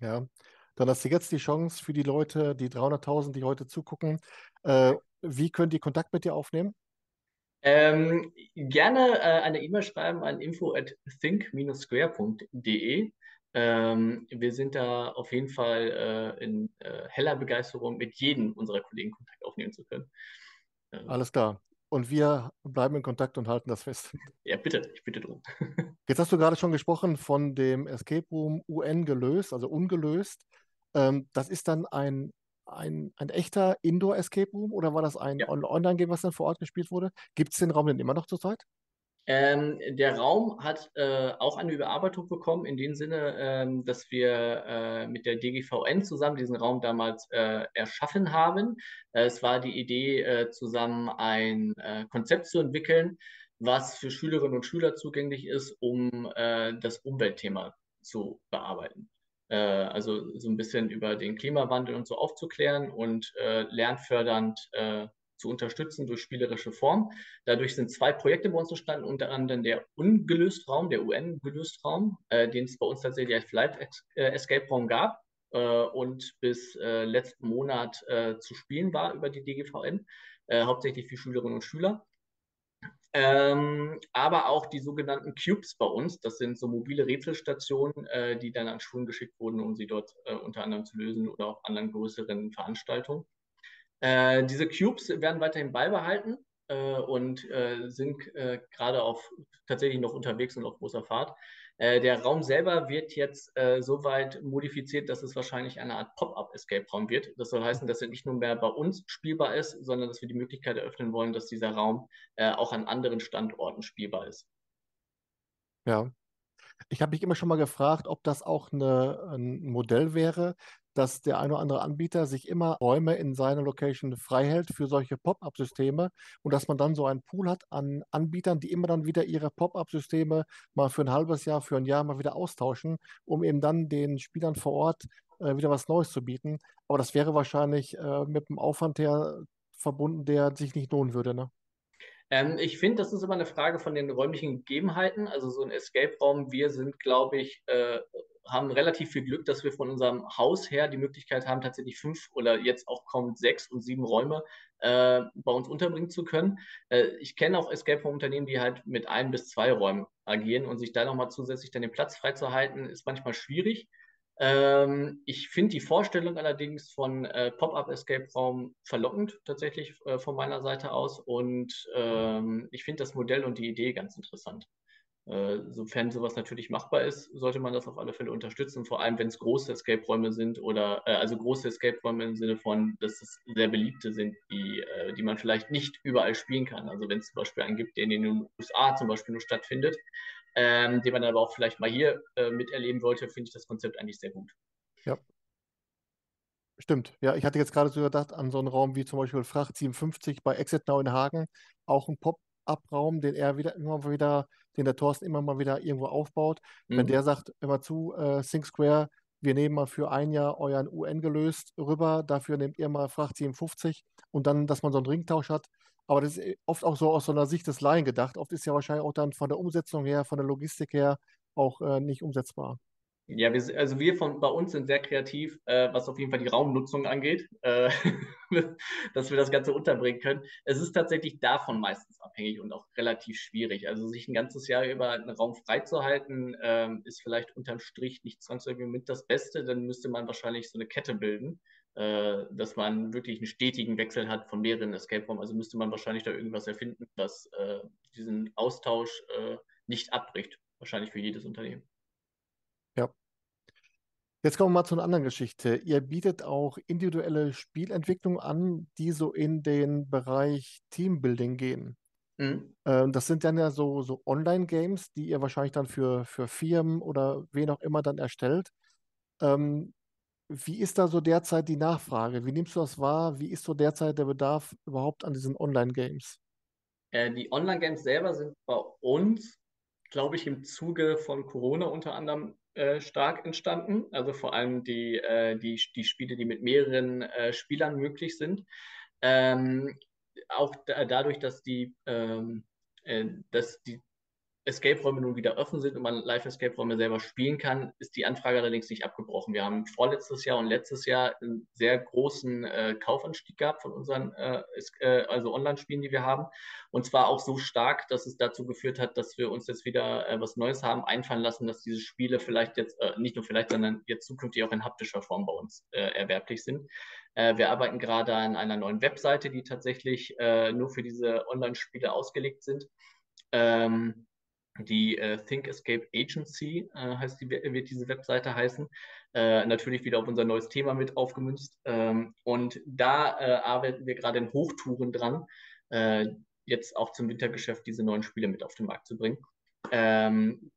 Speaker 1: Ja, dann hast du jetzt die Chance für die Leute, die 300.000, die heute zugucken, äh, wie können die Kontakt mit dir aufnehmen?
Speaker 2: Ähm, gerne äh, eine E-Mail schreiben an info at think-square.de. Ähm, wir sind da auf jeden Fall äh, in äh, heller Begeisterung, mit jedem unserer Kollegen Kontakt aufnehmen zu können.
Speaker 1: Ähm. Alles klar. Und wir bleiben in Kontakt und halten das fest.
Speaker 2: Ja, bitte, ich bitte drum.
Speaker 1: Jetzt hast du gerade schon gesprochen von dem Escape Room UN gelöst, also ungelöst. Ähm, das ist dann ein ein, ein echter Indoor-Escape Room oder war das ein ja. Online-Game, was dann vor Ort gespielt wurde? Gibt es den Raum denn immer noch zurzeit?
Speaker 2: Ähm, der Raum hat äh, auch eine Überarbeitung bekommen, in dem Sinne, ähm, dass wir äh, mit der DGVN zusammen diesen Raum damals äh, erschaffen haben. Äh, es war die Idee, äh, zusammen ein äh, Konzept zu entwickeln, was für Schülerinnen und Schüler zugänglich ist, um das Umweltthema zu bearbeiten äh, also so ein bisschen über den Klimawandel und so aufzuklären und äh, lernfördernd äh, zu unterstützen durch spielerische Form. Dadurch sind zwei Projekte bei uns entstanden, unter anderem der ungelöst Raum, der UN-gelöst Raum, äh, den es bei uns tatsächlich als Flight äh, Escape Raum gab äh, und bis letzten Monat zu spielen war über die DGVN, hauptsächlich für Schülerinnen und Schüler. Ähm, aber auch die sogenannten Cubes bei uns, das sind so mobile Rätselstationen, äh, die dann an Schulen geschickt wurden, um sie dort äh, unter anderem zu lösen oder auch anderen größeren Veranstaltungen. Äh, diese Cubes werden weiterhin beibehalten äh, und äh, sind äh, gerade auf tatsächlich noch unterwegs und auf großer Fahrt. Äh, der Raum selber wird jetzt äh, so weit modifiziert, dass es wahrscheinlich eine Art Pop-up-Escape-Raum wird. Das soll heißen, dass er nicht nur mehr bei uns spielbar ist, sondern dass wir die Möglichkeit eröffnen wollen, dass dieser Raum äh, auch an anderen Standorten spielbar ist.
Speaker 1: Ja. Ich habe mich immer schon mal gefragt, ob das auch eine, ein Modell wäre, dass der ein oder andere Anbieter sich immer Räume in seiner Location frei hält für solche Pop-up-Systeme und dass man dann so einen Pool hat an Anbietern, die immer dann wieder ihre Pop-up-Systeme mal für ein halbes Jahr, für ein Jahr mal wieder austauschen, um eben dann den Spielern vor Ort äh, wieder was Neues zu bieten. Aber das wäre wahrscheinlich äh, mit einem Aufwand her verbunden, der sich nicht lohnen würde, ne?
Speaker 2: Ähm, ich finde, das ist immer eine Frage von den räumlichen Gegebenheiten. Also so ein Escape-Raum, wir sind, glaube ich, äh, haben relativ viel Glück, dass wir von unserem Haus her die Möglichkeit haben, tatsächlich fünf oder jetzt auch kaum sechs und sieben Räume äh, bei uns unterbringen zu können. Äh, ich kenne auch Escape Room Unternehmen, die halt mit ein bis zwei Räumen agieren und sich da nochmal zusätzlich dann den Platz freizuhalten, ist manchmal schwierig. Ähm, ich finde die Vorstellung allerdings von äh, Pop-up Escape Raum verlockend, tatsächlich äh, von meiner Seite aus. Und ähm, ich finde das Modell und die Idee ganz interessant. Äh, sofern sowas natürlich machbar ist, sollte man das auf alle Fälle unterstützen, vor allem wenn es große Escape-Räume sind oder äh, also große Escape-Räume im Sinne von, dass es sehr beliebte sind, die, äh, die man vielleicht nicht überall spielen kann. Also wenn es zum Beispiel einen gibt, der in den USA zum Beispiel nur stattfindet, ähm, den man aber auch vielleicht mal hier äh, miterleben wollte, finde ich das Konzept eigentlich sehr gut.
Speaker 1: Ja. Stimmt. Ja, ich hatte jetzt gerade so gedacht an so einen Raum wie zum Beispiel Fracht 57 bei Exit Now in Hagen, auch ein Pop-up-Raum, den er wieder immer wieder, den der Thorsten immer mal wieder irgendwo aufbaut. Mhm. Wenn der sagt, immer zu, äh, Think Square, wir nehmen mal für ein Jahr euren UN gelöst rüber, dafür nehmt ihr mal Fracht 57 und dann, dass man so einen Ringtausch hat, aber das ist äh, oft auch so aus so einer Sicht des Laien gedacht. Oft ist ja wahrscheinlich auch dann von der Umsetzung her, von der Logistik her auch äh, nicht umsetzbar.
Speaker 2: Ja, wir, also wir von bei uns sind sehr kreativ, äh, was auf jeden Fall die Raumnutzung angeht, äh, dass wir das Ganze unterbringen können. Es ist tatsächlich davon meistens abhängig und auch relativ schwierig. Also sich ein ganzes Jahr über einen Raum freizuhalten, ähm, ist vielleicht unterm Strich nicht zwangsläufig mit das Beste. Dann müsste man wahrscheinlich so eine Kette bilden äh, dass man wirklich einen stetigen Wechsel hat von mehreren Escape Room. Also müsste man wahrscheinlich da irgendwas erfinden, was äh, diesen Austausch äh, nicht abbricht. Wahrscheinlich für jedes Unternehmen.
Speaker 1: Jetzt kommen wir mal zu einer anderen Geschichte. Ihr bietet auch individuelle Spielentwicklung an, die so in den Bereich Teambuilding gehen. Mhm. Ähm, das sind dann ja so, so Online-Games, die ihr wahrscheinlich dann für, für Firmen oder wen auch immer dann erstellt. Ähm, wie ist da so derzeit die Nachfrage? Wie nimmst du das wahr? Wie ist so derzeit der Bedarf überhaupt an diesen Online-Games?
Speaker 2: Äh, die Online-Games selber sind bei uns, glaube ich, im Zuge von Corona unter anderem äh, stark entstanden. Also vor allem die, äh, die, die Spiele, die mit mehreren äh, Spielern möglich sind. Ähm, auch da, dadurch, dass die, ähm, äh, dass die Escape-Räume nun wieder offen sind und man Live-Escape-Räume selber spielen kann, ist die Anfrage allerdings nicht abgebrochen. Wir haben vorletztes Jahr und letztes Jahr einen sehr großen äh, Kaufanstieg gehabt von unseren äh, äh, also Online-Spielen, die wir haben. Und zwar auch so stark, dass es dazu geführt hat, dass wir uns jetzt wieder äh, was Neues haben einfallen lassen, dass diese Spiele vielleicht jetzt, äh, nicht nur vielleicht, sondern jetzt zukünftig auch in haptischer Form bei uns äh, erwerblich sind. wir arbeiten gerade an einer neuen Webseite, die tatsächlich nur für diese Online-Spiele ausgelegt sind. Ähm, die äh, Think Escape Agency äh, heißt die, wird diese Webseite heißen. Äh, natürlich wieder auf unser neues Thema mit aufgemünzt. Ähm, und da äh, arbeiten wir gerade in Hochtouren dran, äh, jetzt auch zum Wintergeschäft diese neuen Spiele mit auf den Markt zu bringen. Ähm,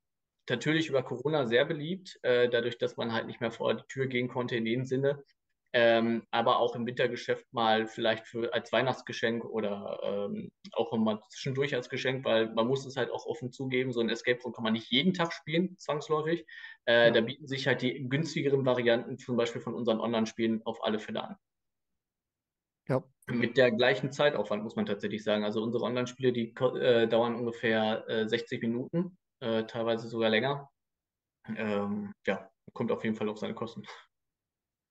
Speaker 2: natürlich über Corona sehr beliebt, äh, dadurch, dass man halt nicht mehr vor die Tür gehen konnte in dem Sinne ähm, aber auch im Wintergeschäft mal vielleicht für, als Weihnachtsgeschenk oder ähm, auch mal zwischendurch als Geschenk, weil man muss es halt auch offen zugeben, so ein Escape Room kann man nicht jeden Tag spielen, zwangsläufig. Äh, ja. Da bieten sich halt die günstigeren Varianten zum Beispiel von unseren Online-Spielen auf alle Fälle an. Ja. Mit der gleichen Zeitaufwand, muss man tatsächlich sagen. Also unsere Online-Spiele, die äh, dauern ungefähr äh, 60 Minuten, äh, teilweise sogar länger. Ähm, ja, kommt auf jeden Fall auf seine Kosten.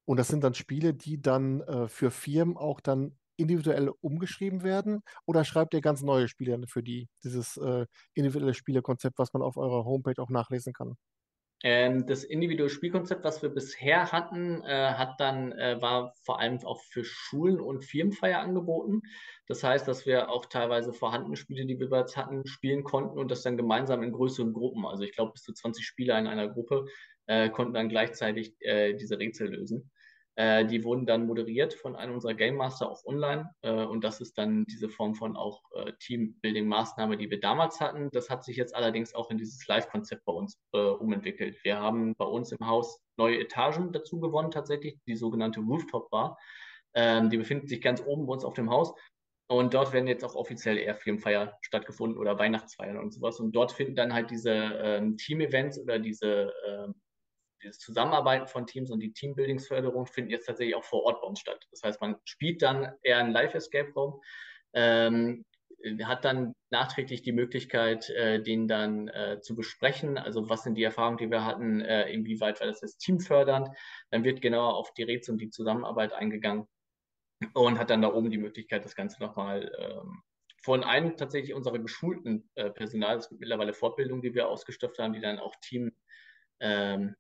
Speaker 1: Und das sind dann Spiele, die dann äh, für Firmen auch dann individuell umgeschrieben werden? Oder schreibt ihr ganz neue Spiele für die, dieses äh, individuelle Spielekonzept, was man auf eurer Homepage auch nachlesen kann?
Speaker 2: Ähm, das individuelle Spielkonzept, was wir bisher hatten, äh, hat dann, äh, war vor allem auch für Schulen und Firmenfeier angeboten. Das heißt, dass wir auch teilweise vorhandene Spiele, die wir bereits hatten, spielen konnten und das dann gemeinsam in größeren Gruppen. Also ich glaube, bis zu 20 Spieler in einer Gruppe äh, konnten dann gleichzeitig äh, diese Rätsel lösen. Äh, die wurden dann moderiert von einem unserer Game Master auch online. Äh, und das ist dann diese Form von auch äh, Teambuilding-Maßnahme, die wir damals hatten. Das hat sich jetzt allerdings auch in dieses Live-Konzept bei uns äh, umentwickelt. Wir haben bei uns im Haus neue Etagen dazu gewonnen, tatsächlich, die sogenannte Rooftop Bar. Ähm, die befindet sich ganz oben bei uns auf dem Haus. Und dort werden jetzt auch offiziell eher Firmenfeier stattgefunden oder Weihnachtsfeiern und sowas. Und dort finden dann halt diese ähm, Team-Events oder diese ähm, dieses Zusammenarbeiten von Teams und die Teambuildingsförderung finden jetzt tatsächlich auch vor Ort bei uns statt. Das heißt, man spielt dann eher einen Live-Escape-Raum, ähm, hat dann nachträglich die Möglichkeit, äh, den dann äh, zu besprechen. Also was sind die Erfahrungen, die wir hatten, äh, inwieweit war das das Team fördernd. Dann wird genauer auf die Rätsel und die Zusammenarbeit eingegangen und hat dann da oben die Möglichkeit, das Ganze nochmal ähm, von einem tatsächlich unserer geschulten äh, Personal, es gibt mittlerweile Fortbildungen, die wir ausgestopft haben, die dann auch Team ähm,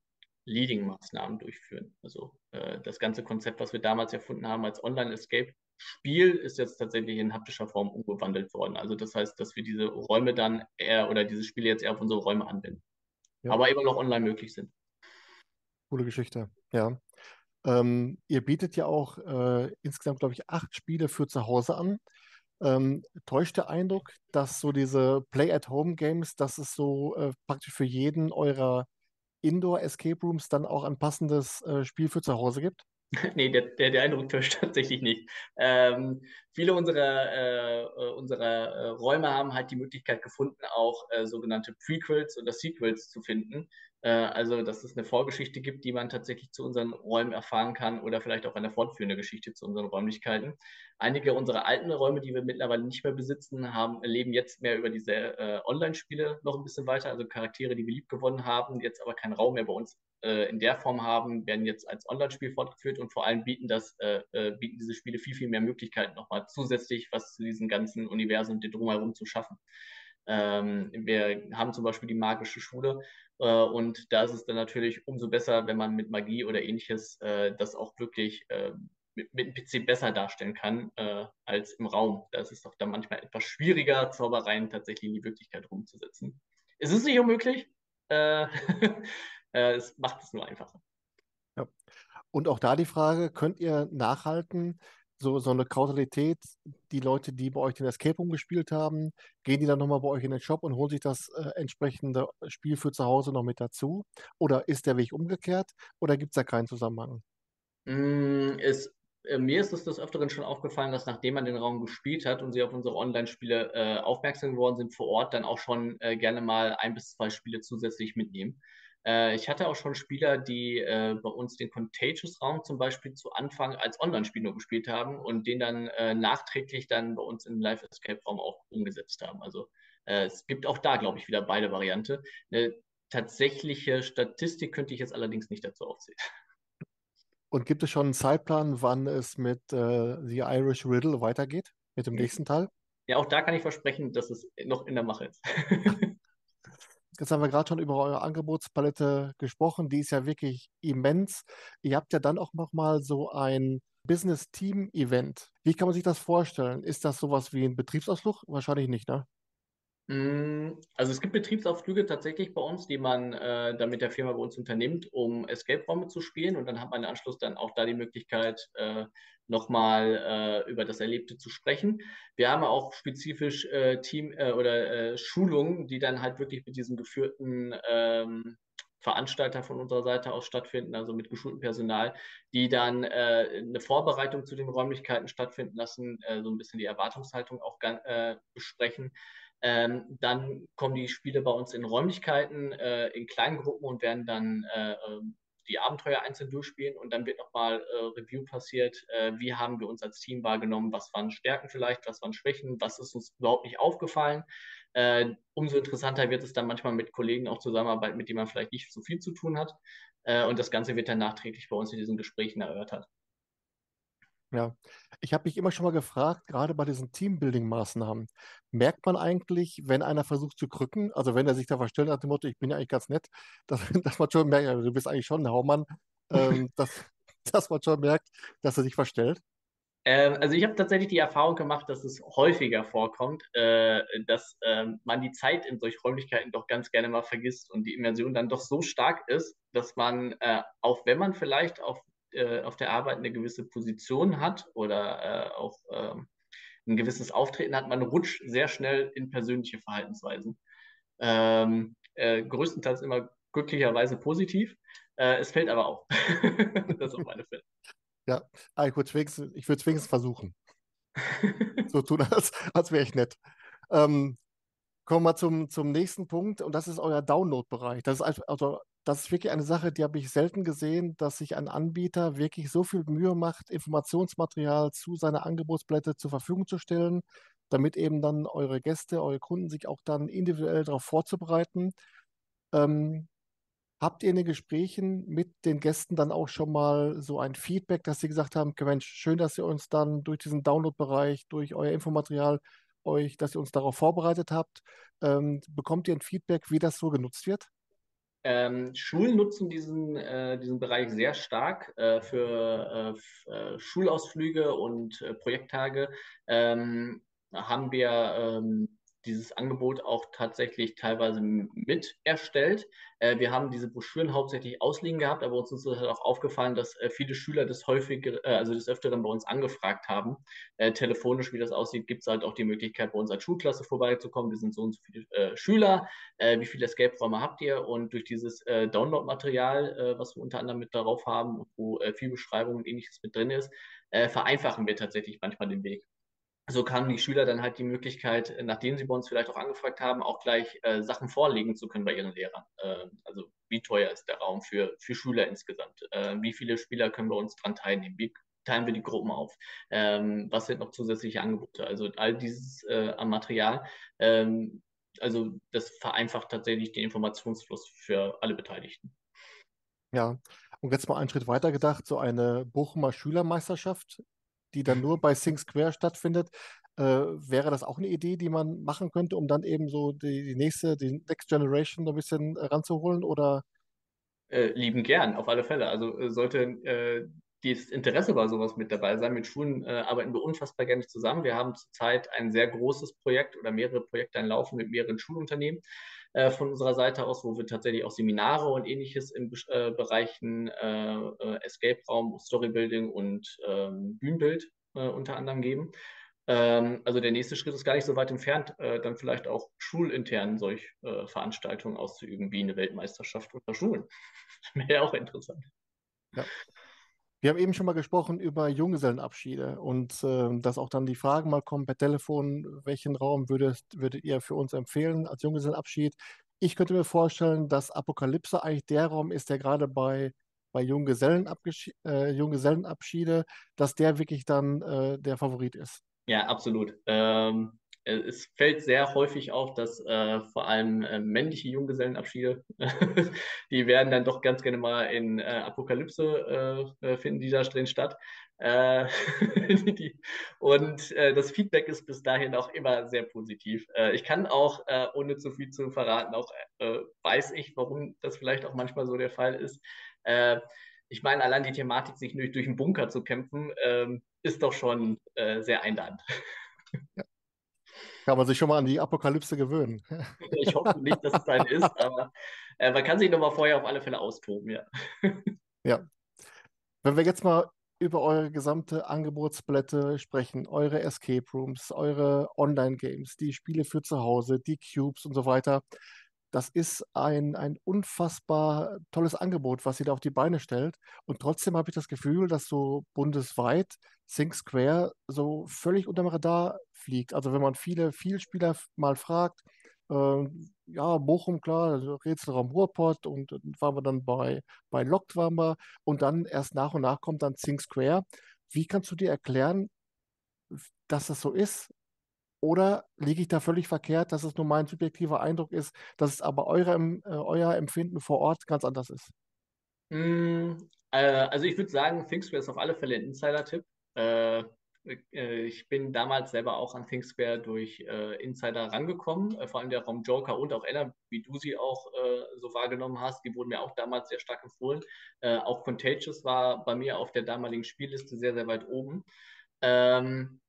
Speaker 2: Leading-Maßnahmen durchführen. Also äh, das ganze Konzept, was wir damals erfunden haben als Online-Escape-Spiel, ist jetzt tatsächlich in haptischer Form umgewandelt worden. Also das heißt, dass wir diese Räume dann eher oder diese Spiele jetzt eher auf unsere Räume anwenden. Ja. Aber immer noch online möglich sind.
Speaker 1: Coole Geschichte, ja. Ähm, ihr bietet ja auch äh, insgesamt, glaube ich, acht Spiele für zu Hause an. Ähm, täuscht der Eindruck, dass so diese Play-at-Home-Games, dass es so äh, praktisch für jeden eurer Indoor-Escape Rooms dann auch ein passendes äh, Spiel für zu Hause gibt?
Speaker 2: nee, der, der, der Eindruck täuscht tatsächlich nicht. Ähm, viele unserer, äh, äh, unserer äh, Räume haben halt die Möglichkeit gefunden, auch äh, sogenannte Prequels oder Sequels zu finden. Äh, also, dass es eine Vorgeschichte gibt, die man tatsächlich zu unseren Räumen erfahren kann oder vielleicht auch eine fortführende Geschichte zu unseren Räumlichkeiten. Einige unserer alten Räume, die wir mittlerweile nicht mehr besitzen, haben, leben jetzt mehr über diese äh, Online-Spiele noch ein bisschen weiter. Also Charaktere, die wir lieb gewonnen haben, jetzt aber keinen Raum mehr bei uns in der Form haben, werden jetzt als Online-Spiel fortgeführt und vor allem bieten, das, bieten diese Spiele viel, viel mehr Möglichkeiten, nochmal zusätzlich was zu diesem ganzen Universum drumherum zu schaffen. Ähm, wir haben zum Beispiel die magische Schule äh, und da ist es dann natürlich umso besser, wenn man mit Magie oder ähnliches äh, das auch wirklich äh, mit, mit, dem PC besser darstellen kann äh, als im Raum. Da ist es doch dann manchmal etwas schwieriger, Zaubereien tatsächlich in die Wirklichkeit umzusetzen. Es ist nicht unmöglich, äh, äh, es macht es nur einfacher.
Speaker 1: Ja. Und auch da die Frage, könnt ihr nachhalten, so, so eine Kausalität, die Leute, die bei euch den Escape Room gespielt haben, gehen die dann nochmal bei euch in den Shop und holen sich das äh, entsprechende Spiel für zu Hause noch mit dazu? Oder ist der Weg umgekehrt? Oder gibt es da keinen Zusammenhang?
Speaker 2: Mm, es, äh, mir ist es des Öfteren schon aufgefallen, dass nachdem man den Raum gespielt hat und sie auf unsere Online-Spiele äh, aufmerksam geworden sind vor Ort, dann auch schon äh, gerne mal ein bis zwei Spiele zusätzlich mitnehmen. Äh, ich hatte auch schon Spieler, die äh, bei uns den Contagious-Raum zum Beispiel zu Anfang als Online-Spiel nur gespielt haben und den dann äh, nachträglich dann bei uns im Live-Escape-Raum auch umgesetzt haben. Also äh, es gibt auch da, glaube ich, wieder beide Varianten. Eine tatsächliche Statistik könnte ich jetzt allerdings nicht dazu aufzählen.
Speaker 1: Und gibt es schon einen Zeitplan, wann es mit äh, The Irish Riddle weitergeht, mit dem nächsten Teil?
Speaker 2: Ja, auch da kann ich versprechen, dass es noch in der Mache ist.
Speaker 1: Jetzt haben wir gerade schon über eure Angebotspalette gesprochen. Die ist ja wirklich immens. Ihr habt ja dann auch nochmal so ein Business-Team-Event. Wie kann man sich das vorstellen? Ist das sowas wie ein Betriebsausflug? Wahrscheinlich nicht, ne?
Speaker 2: Mm, also es gibt Betriebsausflüge tatsächlich bei uns, die man äh, dann mit der Firma bei uns unternimmt, um Escape-Räume zu spielen. Und dann hat man im Anschluss dann auch da die Möglichkeit, äh, nochmal äh, über das Erlebte zu sprechen. Wir haben auch spezifisch äh, Team äh, oder äh, Schulungen, die dann halt wirklich mit diesem geführten ähm, Veranstalter von unserer Seite aus stattfinden, also mit geschultem Personal, die dann äh, eine Vorbereitung zu den Räumlichkeiten stattfinden lassen, äh, so ein bisschen die Erwartungshaltung auch besprechen. Ähm, dann kommen die Spiele bei uns in Räumlichkeiten, in kleinen Gruppen und werden dann äh, ähm, die Abenteuer einzeln durchspielen und dann wird nochmal äh, Review passiert, äh, wie haben wir uns als Team wahrgenommen, was waren Stärken vielleicht, was waren Schwächen, was ist uns überhaupt nicht aufgefallen. Äh, umso interessanter wird es dann manchmal mit Kollegen auch zusammenarbeiten, mit denen man vielleicht nicht so viel zu tun hat. Äh, und das Ganze wird dann nachträglich bei uns in diesen Gesprächen erörtert.
Speaker 1: Ja, ich habe mich immer schon mal gefragt, gerade bei diesen Teambuilding-Maßnahmen, merkt man eigentlich, wenn einer versucht zu krücken, also wenn er sich da verstellt nach dem Motto, ich bin ja eigentlich ganz nett, dass, dass man schon merkt, ja, du bist eigentlich schon ein Haumann, ähm, dass, dass man schon merkt, dass er sich verstellt?
Speaker 2: Ähm, also ich habe tatsächlich die Erfahrung gemacht, dass es häufiger vorkommt, äh, dass ähm, man die Zeit in solchen Räumlichkeiten doch ganz gerne mal vergisst und die Immersion dann doch so stark ist, dass man, äh, auch wenn man vielleicht auf äh, auf der Arbeit eine gewisse Position hat oder äh, auch ähm, ein gewisses Auftreten hat, man rutscht sehr schnell in persönliche Verhaltensweisen. Ähm, äh, größtenteils immer glücklicherweise positiv. Äh, es fällt aber auf. das auf meine Fälle.
Speaker 1: Ja, ah, ich würde es wenigstens versuchen. so tun, als, als wäre ich nett. Ähm, kommen wir zum, zum nächsten Punkt und das ist euer Download-Bereich. Das ist also das ist wirklich eine Sache, die habe ich selten gesehen, dass sich ein Anbieter wirklich so viel Mühe macht, Informationsmaterial zu seiner Angebotsblätter zur Verfügung zu stellen, damit eben dann eure Gäste, eure Kunden sich auch dann individuell darauf vorzubereiten. Ähm, habt ihr in den Gesprächen mit den Gästen dann auch schon mal so ein Feedback, dass sie gesagt haben, Mensch, schön, dass ihr uns dann durch diesen Download-Bereich, durch euer Infomaterial, euch, dass ihr uns darauf vorbereitet habt. Ähm, bekommt ihr ein Feedback, wie das so genutzt wird?
Speaker 2: Ähm, Schulen nutzen diesen, äh, diesen Bereich sehr stark äh, für äh, äh Schulausflüge und äh, Projekttage. Ähm, haben wir ähm, dieses Angebot auch tatsächlich teilweise mit erstellt. Äh, wir haben diese Broschüren hauptsächlich ausliegen gehabt, aber uns ist halt auch aufgefallen, dass äh, viele Schüler das häufig, äh, also des Öfteren bei uns angefragt haben. Äh, telefonisch, wie das aussieht, gibt es halt auch die Möglichkeit, bei uns als Schulklasse vorbeizukommen. Wir sind so und so viele äh, Schüler. Äh, wie viele Escape-Räume habt ihr? Und durch dieses Download-Material, was wir unter anderem mit darauf haben, wo viel Beschreibung und ähnliches mit drin ist, vereinfachen wir tatsächlich manchmal den Weg so kamen die Schüler dann halt die Möglichkeit, nachdem sie bei uns vielleicht auch angefragt haben, auch gleich äh, Sachen vorlegen zu können bei ihren Lehrern. Äh, also wie teuer ist der Raum für, für Schüler insgesamt? Äh, wie viele Spieler können bei uns dran teilnehmen? Wie teilen wir die Gruppen auf? Ähm, was sind noch zusätzliche Angebote? Also all dieses äh, am Material. Ähm, also das vereinfacht tatsächlich den Informationsfluss für alle Beteiligten.
Speaker 1: Ja, und jetzt mal einen Schritt weiter gedacht, so eine Bochumer Schülermeisterschaft die dann nur bei Think Square stattfindet. Äh, wäre das auch eine Idee, die man machen könnte, um dann eben so die, die nächste, die Next Generation ein bisschen ranzuholen? Oder?
Speaker 2: Äh, lieben gern, auf alle Fälle. Also äh, sollte äh, das Interesse bei sowas mit dabei sein. Mit Schulen äh, arbeiten wir unfassbar gerne zusammen. Wir haben zurzeit ein sehr großes Projekt oder mehrere Projekte Laufen mit mehreren Schulunternehmen äh, von unserer Seite aus, wo wir tatsächlich auch Seminare und ähnliches in äh, Bereichen äh, äh, Escape Raum, Storybuilding und ähm, Bühnenbild unter anderem geben. Ähm, also der nächste Schritt ist gar nicht so weit entfernt, dann vielleicht auch schulintern solch Veranstaltungen auszuüben, wie eine Weltmeisterschaft unter Schulen. Wäre auch interessant.
Speaker 1: Ja. Wir haben eben schon mal gesprochen über Junggesellenabschiede und äh, dass auch dann die Fragen mal kommen per Telefon, welchen Raum würdet, würdet ihr für uns empfehlen als Junggesellenabschied? Ich könnte mir vorstellen, dass Apokalypse eigentlich der Raum ist, der gerade bei, bei äh, Junggesellenabschiede, dass der wirklich dann äh, der Favorit ist.
Speaker 2: Ja, absolut. Ähm, äh, es fällt sehr häufig auf, dass äh, vor allem äh, männliche Junggesellenabschiede, die werden dann doch ganz gerne mal in äh, Apokalypse äh, äh, finden, die da drin statt. die, und das Feedback ist bis dahin auch immer sehr positiv. ich kann auch, ohne zu viel zu verraten, auch weiß ich, warum das vielleicht auch manchmal so der Fall ist. ich meine, allein die Thematik, sich durch, durch einen Bunker zu kämpfen, ähm, ist doch schon sehr einladend.
Speaker 1: Ja. Kann man sich schon mal an die Apokalypse gewöhnen.
Speaker 2: Ich hoffe nicht, dass es ein ist, aber äh, man kann sich noch mal vorher auf alle Fälle austoben, ja.
Speaker 1: Ja. Wenn wir jetzt mal über eure gesamte Angebotsblätter sprechen, eure Escape Rooms, eure Online-Games, die Spiele für zu Hause, die Cubes und so weiter. Das ist ein, ein unfassbar tolles Angebot, was ihr da auf die Beine stellt. Und trotzdem habe ich das Gefühl, dass so bundesweit Think Square so völlig unter dem Radar fliegt. Also wenn man viele Vielspieler mal fragt, äh, ja, Bochum, klar, also Rätselraum Ruhrpott und dann waren wir dann bei, bei Locked waren wir und dann erst nach und nach kommt dann Think Square. Wie kannst du dir erklären, dass das so ist? Oder liege ich da völlig verkehrt, dass es nur mein subjektiver Eindruck ist, dass es aber eure, äh, euer Empfinden vor Ort ganz anders ist?
Speaker 2: Mm, äh, also ich würde sagen, Think Square ist auf alle Fälle ein Insider-Tipp. Äh, äh, ich bin damals selber auch an ThinkSquare durch äh, Insider rangekommen, äh, vor allem der Raum Joker und auch Ella, wie du sie auch so wahrgenommen hast, die wurden mir auch damals sehr stark empfohlen. Auch Contagious war bei mir auf der damaligen Spielliste sehr, sehr weit oben. Ähm, äh,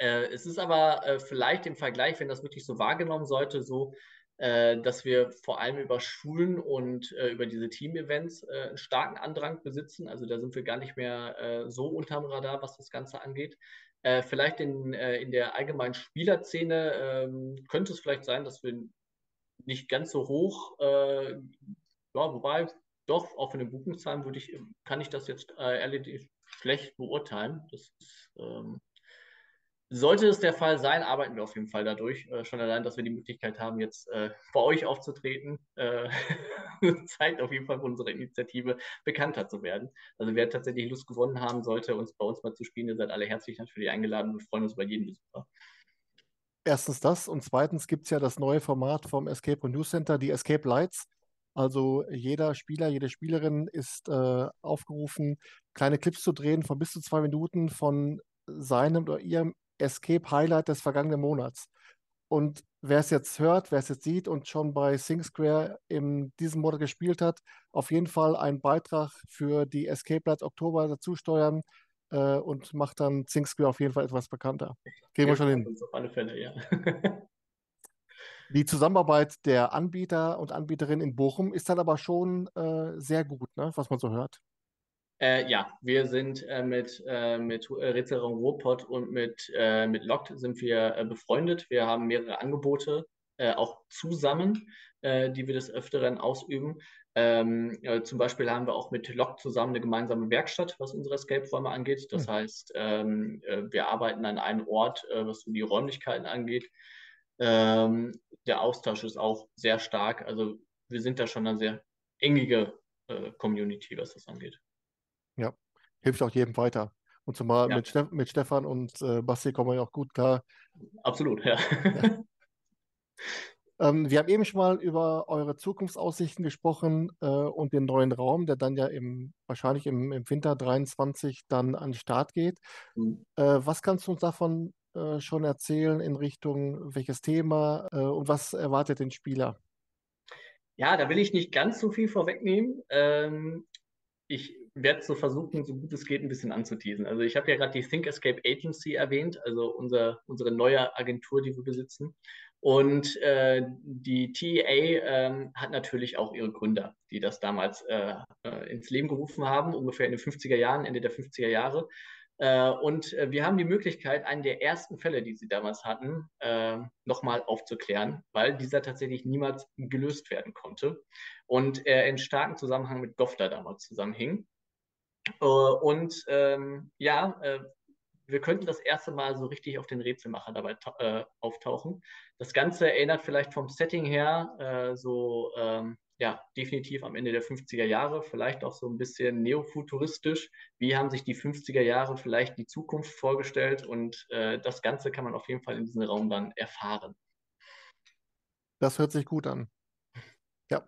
Speaker 2: es ist aber vielleicht im Vergleich, wenn das wirklich so wahrgenommen sollte, so, dass wir vor allem über Schulen und äh, über diese Team-Events äh, einen starken Andrang besitzen. Also da sind wir gar nicht mehr äh, so unterm Radar, was das Ganze angeht. vielleicht in, in der allgemeinen Spielerszene ähm, könnte es vielleicht sein, dass wir nicht ganz so hoch, ja, wobei doch, auch von den Buchungszahlen würde ich, kann ich das jetzt ehrlich schlecht beurteilen. Das ist, ähm, sollte es der Fall sein, arbeiten wir auf jeden Fall dadurch. Äh, schon allein, dass wir die Möglichkeit haben, jetzt äh, bei euch aufzutreten, äh, zeigt auf jeden Fall unsere Initiative bekannter zu werden. Also wer tatsächlich Lust gewonnen haben sollte, uns bei uns mal zu spielen, ihr seid alle herzlich natürlich eingeladen und freuen uns über jeden Besucher.
Speaker 1: Erstens das und zweitens gibt es ja das neue Format vom Escape und News Center, die Escape Lights. Also jeder Spieler, jede Spielerin ist äh, aufgerufen, kleine Clips zu drehen von bis zu zwei Minuten von seinem oder ihrem Escape Highlight des vergangenen Monats. Und wer es jetzt hört, wer es jetzt sieht und schon bei SingSquare in diesem Monat gespielt hat, auf jeden Fall einen Beitrag für die Escape Lights Oktober dazu steuern äh, und macht dann SingSquare auf jeden Fall etwas bekannter. Gehen wir schon hin.
Speaker 2: Auf alle Fälle, ja.
Speaker 1: Die Zusammenarbeit der Anbieter und Anbieterinnen in Bochum ist dann aber schon äh, sehr gut, ne, was man so hört.
Speaker 2: Äh, ja, wir sind äh, mit, äh, mit äh, Rätselraum Ruhrpott und mit, äh, mit Locked sind wir äh, befreundet. Wir haben mehrere Angebote, äh, auch zusammen, die wir des Öfteren ausüben. Ähm, zum Beispiel haben wir auch mit Locked zusammen eine gemeinsame Werkstatt, was unsere Escape-Räume angeht. Das mhm. heißt, ähm, wir arbeiten an einem Ort, was so die Räumlichkeiten angeht. Ähm, der Austausch ist auch sehr stark. Also wir sind da schon eine sehr engige Community, was das angeht.
Speaker 1: Ja, hilft auch jedem weiter. Und zumal ja. mit, Ste mit Stefan und äh, Basti kommen wir ja auch gut klar.
Speaker 2: Absolut, ja.
Speaker 1: ja. Ähm, wir haben eben schon mal über eure Zukunftsaussichten gesprochen äh, und den neuen Raum, der dann ja im, wahrscheinlich im, im Winter 23 dann an den Start geht. Mhm. Äh, was kannst du uns davon äh, schon erzählen in Richtung welches Thema äh, und was erwartet den Spieler?
Speaker 2: Ja, da will ich nicht ganz so viel vorwegnehmen. Ähm, ich werde so versuchen, so gut es geht, ein bisschen anzuteasen. Also ich habe ja gerade die Think Escape Agency erwähnt, also unser, unsere neue Agentur, die wir besitzen. Und äh, die TEA ähm, hat natürlich auch ihre Gründer, die das damals äh, äh, ins Leben gerufen haben, ungefähr in den 50er Jahren, Ende der 50er Jahre. Äh, und äh, wir haben die Möglichkeit, einen der ersten Fälle, die sie damals hatten, äh, nochmal aufzuklären, weil dieser tatsächlich niemals gelöst werden konnte und er in starkem Zusammenhang mit Gofta damals zusammenhing. Äh, und ähm, ja, äh, wir könnten das erste Mal so richtig auf den Rätselmacher dabei äh, auftauchen. Das Ganze erinnert vielleicht vom Setting her äh, so ähm, ja, definitiv am Ende der 50er Jahre, vielleicht auch so ein bisschen neofuturistisch. Wie haben sich die 50er Jahre vielleicht die Zukunft vorgestellt? Und äh, das Ganze kann man auf jeden Fall in diesem Raum dann erfahren.
Speaker 1: Das hört sich gut an. Ja.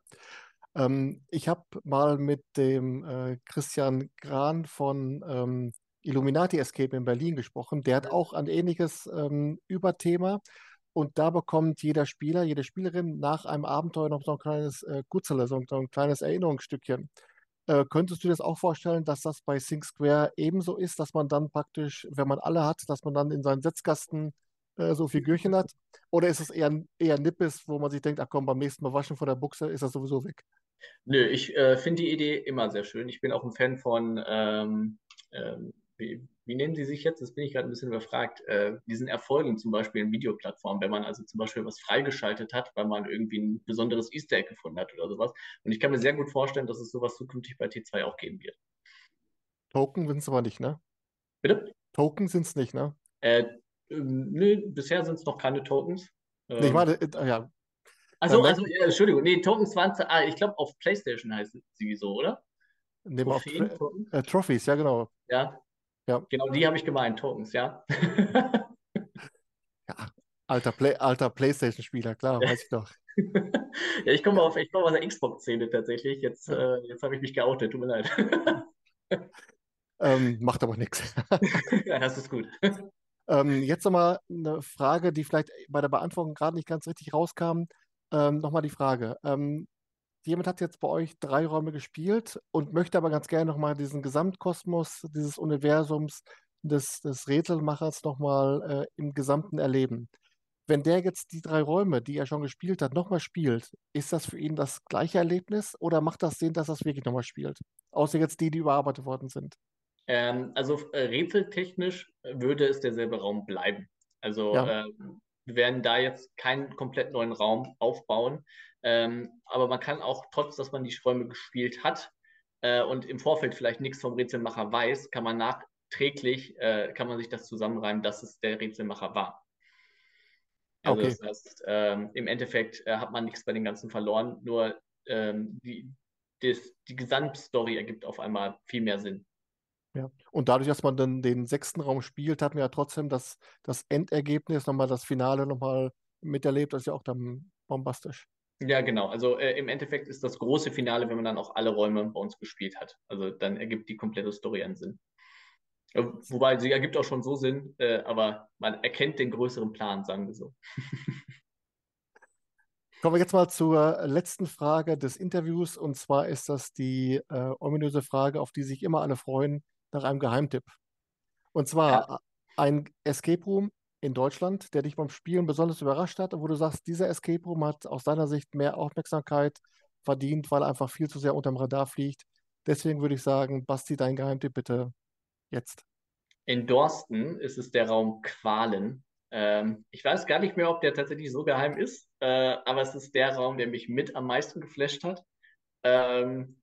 Speaker 1: Ähm, ich habe mal mit dem äh, Christian Gran von ähm, Illuminati Escape in Berlin gesprochen. Der hat auch ein ähnliches ähm, Überthema. Und da bekommt jeder Spieler, jede Spielerin nach einem Abenteuer noch so ein kleines äh, Gutzele, so ein, kleines Erinnerungsstückchen. Äh, könntest du dir das auch vorstellen, dass das bei Think Square ebenso ist, dass man dann praktisch, wenn man alle hat, dass man dann in seinen Setzkasten äh, so Figürchen hat? Oder ist es eher, eher Nippes, wo man sich denkt, ach komm, beim nächsten Mal waschen von der Buchse ist das sowieso weg?
Speaker 2: Nö, ich äh, finde die Idee immer sehr schön. Ich bin auch ein Fan von, ähm, ähm, wie, wie, nennen sie sich jetzt? Das bin ich gerade ein bisschen überfragt. Äh, diesen Erfolgen zum Beispiel in Videoplattformen, wenn man also zum Beispiel was freigeschaltet hat, weil man irgendwie ein besonderes Easter Egg gefunden hat oder sowas. Und ich kann mir sehr gut vorstellen, dass es sowas zukünftig bei T2 auch geben wird.
Speaker 1: Token sind es aber nicht, ne?
Speaker 2: Bitte?
Speaker 1: Token sind es nicht, ne?
Speaker 2: Äh, ähm, nö, bisher sind es noch keine Tokens.
Speaker 1: Ähm, nee, ich meine, äh, ja,
Speaker 2: also, also äh, Entschuldigung, nee, Tokens waren, ah, ich glaube auf PlayStation heißt sie so, oder?
Speaker 1: Nee, Trophäen, auf Tro äh, Trophies, ja, genau.
Speaker 2: Ja. ja. Genau, die habe ich gemeint, Tokens, ja.
Speaker 1: ja, alter, Play alter PlayStation-Spieler, klar, weiß ich doch.
Speaker 2: ja, ich komme auf, komm aus der Xbox-Szene tatsächlich. Jetzt, äh, jetzt habe ich mich geoutet, tut mir leid.
Speaker 1: Ähm, macht aber nichts.
Speaker 2: Ja, das ist gut.
Speaker 1: Ähm, jetzt nochmal eine Frage, die vielleicht bei der Beantwortung gerade nicht ganz richtig rauskam. Ähm, nochmal die Frage. Ähm, jemand hat jetzt bei euch drei Räume gespielt und möchte aber ganz gerne nochmal diesen Gesamtkosmos dieses Universums des, des Rätselmachers nochmal äh, im Gesamten erleben. Wenn der jetzt die drei Räume, die er schon gespielt hat, nochmal spielt, ist das für ihn das gleiche Erlebnis oder macht das Sinn, dass er es wirklich nochmal spielt? Außer jetzt die, die überarbeitet worden sind.
Speaker 2: Ähm, also äh, rätseltechnisch würde es derselbe Raum bleiben. Also
Speaker 1: Ja,
Speaker 2: äh, wir werden da jetzt keinen komplett neuen Raum aufbauen. Ähm, aber man kann auch, trotz dass man die Räume gespielt hat äh, und im Vorfeld vielleicht nichts vom Rätselmacher weiß, kann man nachträglich, äh, kann man sich das zusammenreimen, dass es der Rätselmacher war. Also
Speaker 1: okay.
Speaker 2: das heißt, ähm, im Endeffekt äh, hat man nichts bei den Ganzen verloren, nur ähm, die, das, die Gesamtstory ergibt auf einmal viel mehr Sinn.
Speaker 1: Ja. Und dadurch, dass man dann den sechsten Raum spielt, hat man ja trotzdem das, das Endergebnis, nochmal das Finale nochmal miterlebt. Das ist ja auch dann bombastisch.
Speaker 2: Ja, genau. Also äh, im Endeffekt ist das große Finale, wenn man dann auch alle Räume bei uns gespielt hat. Also dann ergibt die komplette Story einen Sinn. Äh, Wobei sie ergibt auch schon so Sinn, äh, aber man erkennt den größeren Plan, sagen wir so.
Speaker 1: Kommen wir jetzt mal zur letzten Frage des Interviews. Und zwar ist das die äh, ominöse Frage, auf die sich immer alle freuen, nach einem Geheimtipp. Und
Speaker 2: Ja.
Speaker 1: zwar ein Escape Room in Deutschland, der dich beim Spielen besonders überrascht hat und wo du sagst, dieser Escape Room hat aus deiner Sicht mehr Aufmerksamkeit verdient, weil er einfach viel zu sehr unterm Radar fliegt. Deswegen würde ich sagen, Basti, dein Geheimtipp bitte jetzt.
Speaker 2: In Dorsten ist es der Raum Qualen. Ähm, ich weiß gar nicht mehr, ob der tatsächlich so geheim ist, äh, aber es ist der Raum, der mich mit am meisten geflasht hat. Ähm,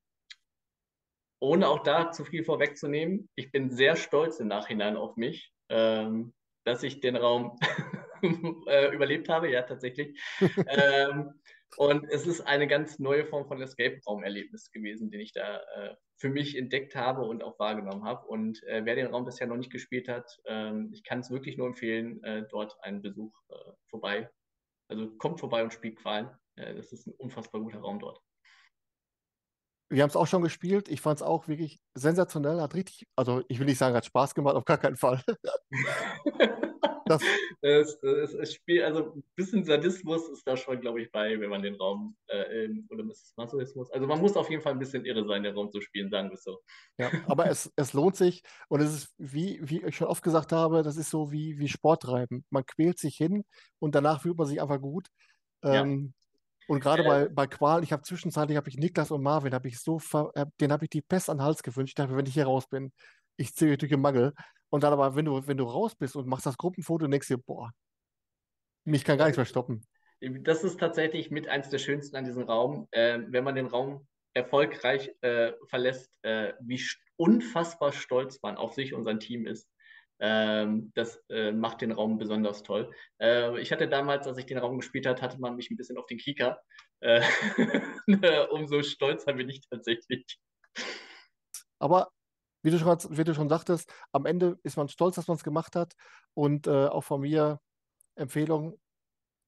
Speaker 2: ohne auch da zu viel vorwegzunehmen, ich bin sehr stolz im Nachhinein auf mich, ähm, dass ich den Raum äh, überlebt habe, ja, tatsächlich. Ähm, und es ist eine ganz neue Form von Escape-Raum-Erlebnis gewesen, den ich da äh, für mich entdeckt habe und auch wahrgenommen habe. Und äh, wer den Raum bisher noch nicht gespielt hat, ähm, ich kann es wirklich nur empfehlen, äh, dort einen Besuch äh, vorbei. Also kommt vorbei und spielt Qualen. Das ist ein unfassbar guter Raum dort.
Speaker 1: Wir haben es auch schon gespielt. Ich fand es auch wirklich sensationell. Hat richtig, also ich will nicht sagen, hat Spaß gemacht, auf gar keinen Fall. Das,
Speaker 2: Es, es, es spielt, also ein bisschen Sadismus ist da schon, glaube ich, bei, wenn man den Raum, äh, oder ist es Masochismus? Also man muss auf jeden Fall ein bisschen irre sein, den Raum zu spielen, sagen wir es so.
Speaker 1: ja, aber es, es lohnt sich und es ist, wie, wie ich schon oft gesagt habe, das ist so wie, wie Sporttreiben. Man quält sich hin und danach fühlt man sich einfach gut.
Speaker 2: Ja.
Speaker 1: Ähm, und gerade bei, bei Qual, ich habe zwischenzeitlich habe ich Niklas und Marvin, habe ich so, ver, äh, den habe ich die Pest an den Hals gewünscht. Ich dachte, wenn ich hier raus bin, ich ziehe durch den Mangel. Und dann aber, wenn du, wenn du raus bist und machst das Gruppenfoto, denkst du dir, boah, mich kann gar nichts mehr stoppen.
Speaker 2: das ist tatsächlich mit eins der schönsten an diesem Raum, äh, wenn man den Raum erfolgreich äh, verlässt, äh, wie unfassbar stolz man auf sich und sein Team ist. Ähm, das äh, macht den Raum besonders toll. Äh, ich hatte damals, als ich den Raum gespielt habe, hatte man mich ein bisschen auf den Kieker. Äh, umso stolzer bin ich tatsächlich.
Speaker 1: Aber wie du schon, wie du schon sagtest, am Ende ist man stolz, dass man es gemacht hat. Und äh, auch von mir Empfehlung,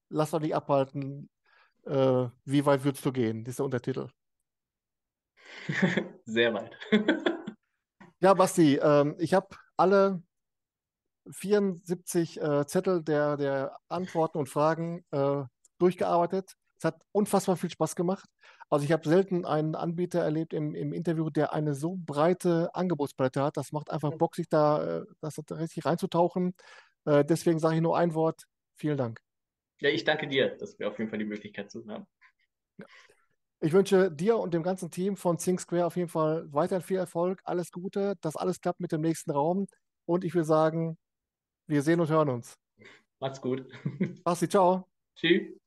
Speaker 1: lass doch nicht abhalten, äh, wie weit würdest du gehen? Das ist der Untertitel.
Speaker 2: Sehr weit.
Speaker 1: Ja, Basti, ähm, ich habe alle 74 äh, Zettel der, der Antworten und Fragen äh, durchgearbeitet. Es hat unfassbar viel Spaß gemacht. Also ich habe selten einen Anbieter erlebt im, im Interview, der eine so breite Angebotspalette hat. Das macht einfach Bock, sich da, äh, das da richtig reinzutauchen. Äh, deswegen sage ich nur ein Wort. Vielen Dank.
Speaker 2: Ja, ich danke dir, dass wir auf jeden Fall die Möglichkeit zu haben.
Speaker 1: Ich wünsche dir und dem ganzen Team von Think Square auf jeden Fall weiterhin viel Erfolg, alles Gute, dass alles klappt mit dem nächsten Raum. Und ich will sagen, wir sehen und hören uns.
Speaker 2: Macht's gut.
Speaker 1: Basti, ciao.
Speaker 2: Tschüss.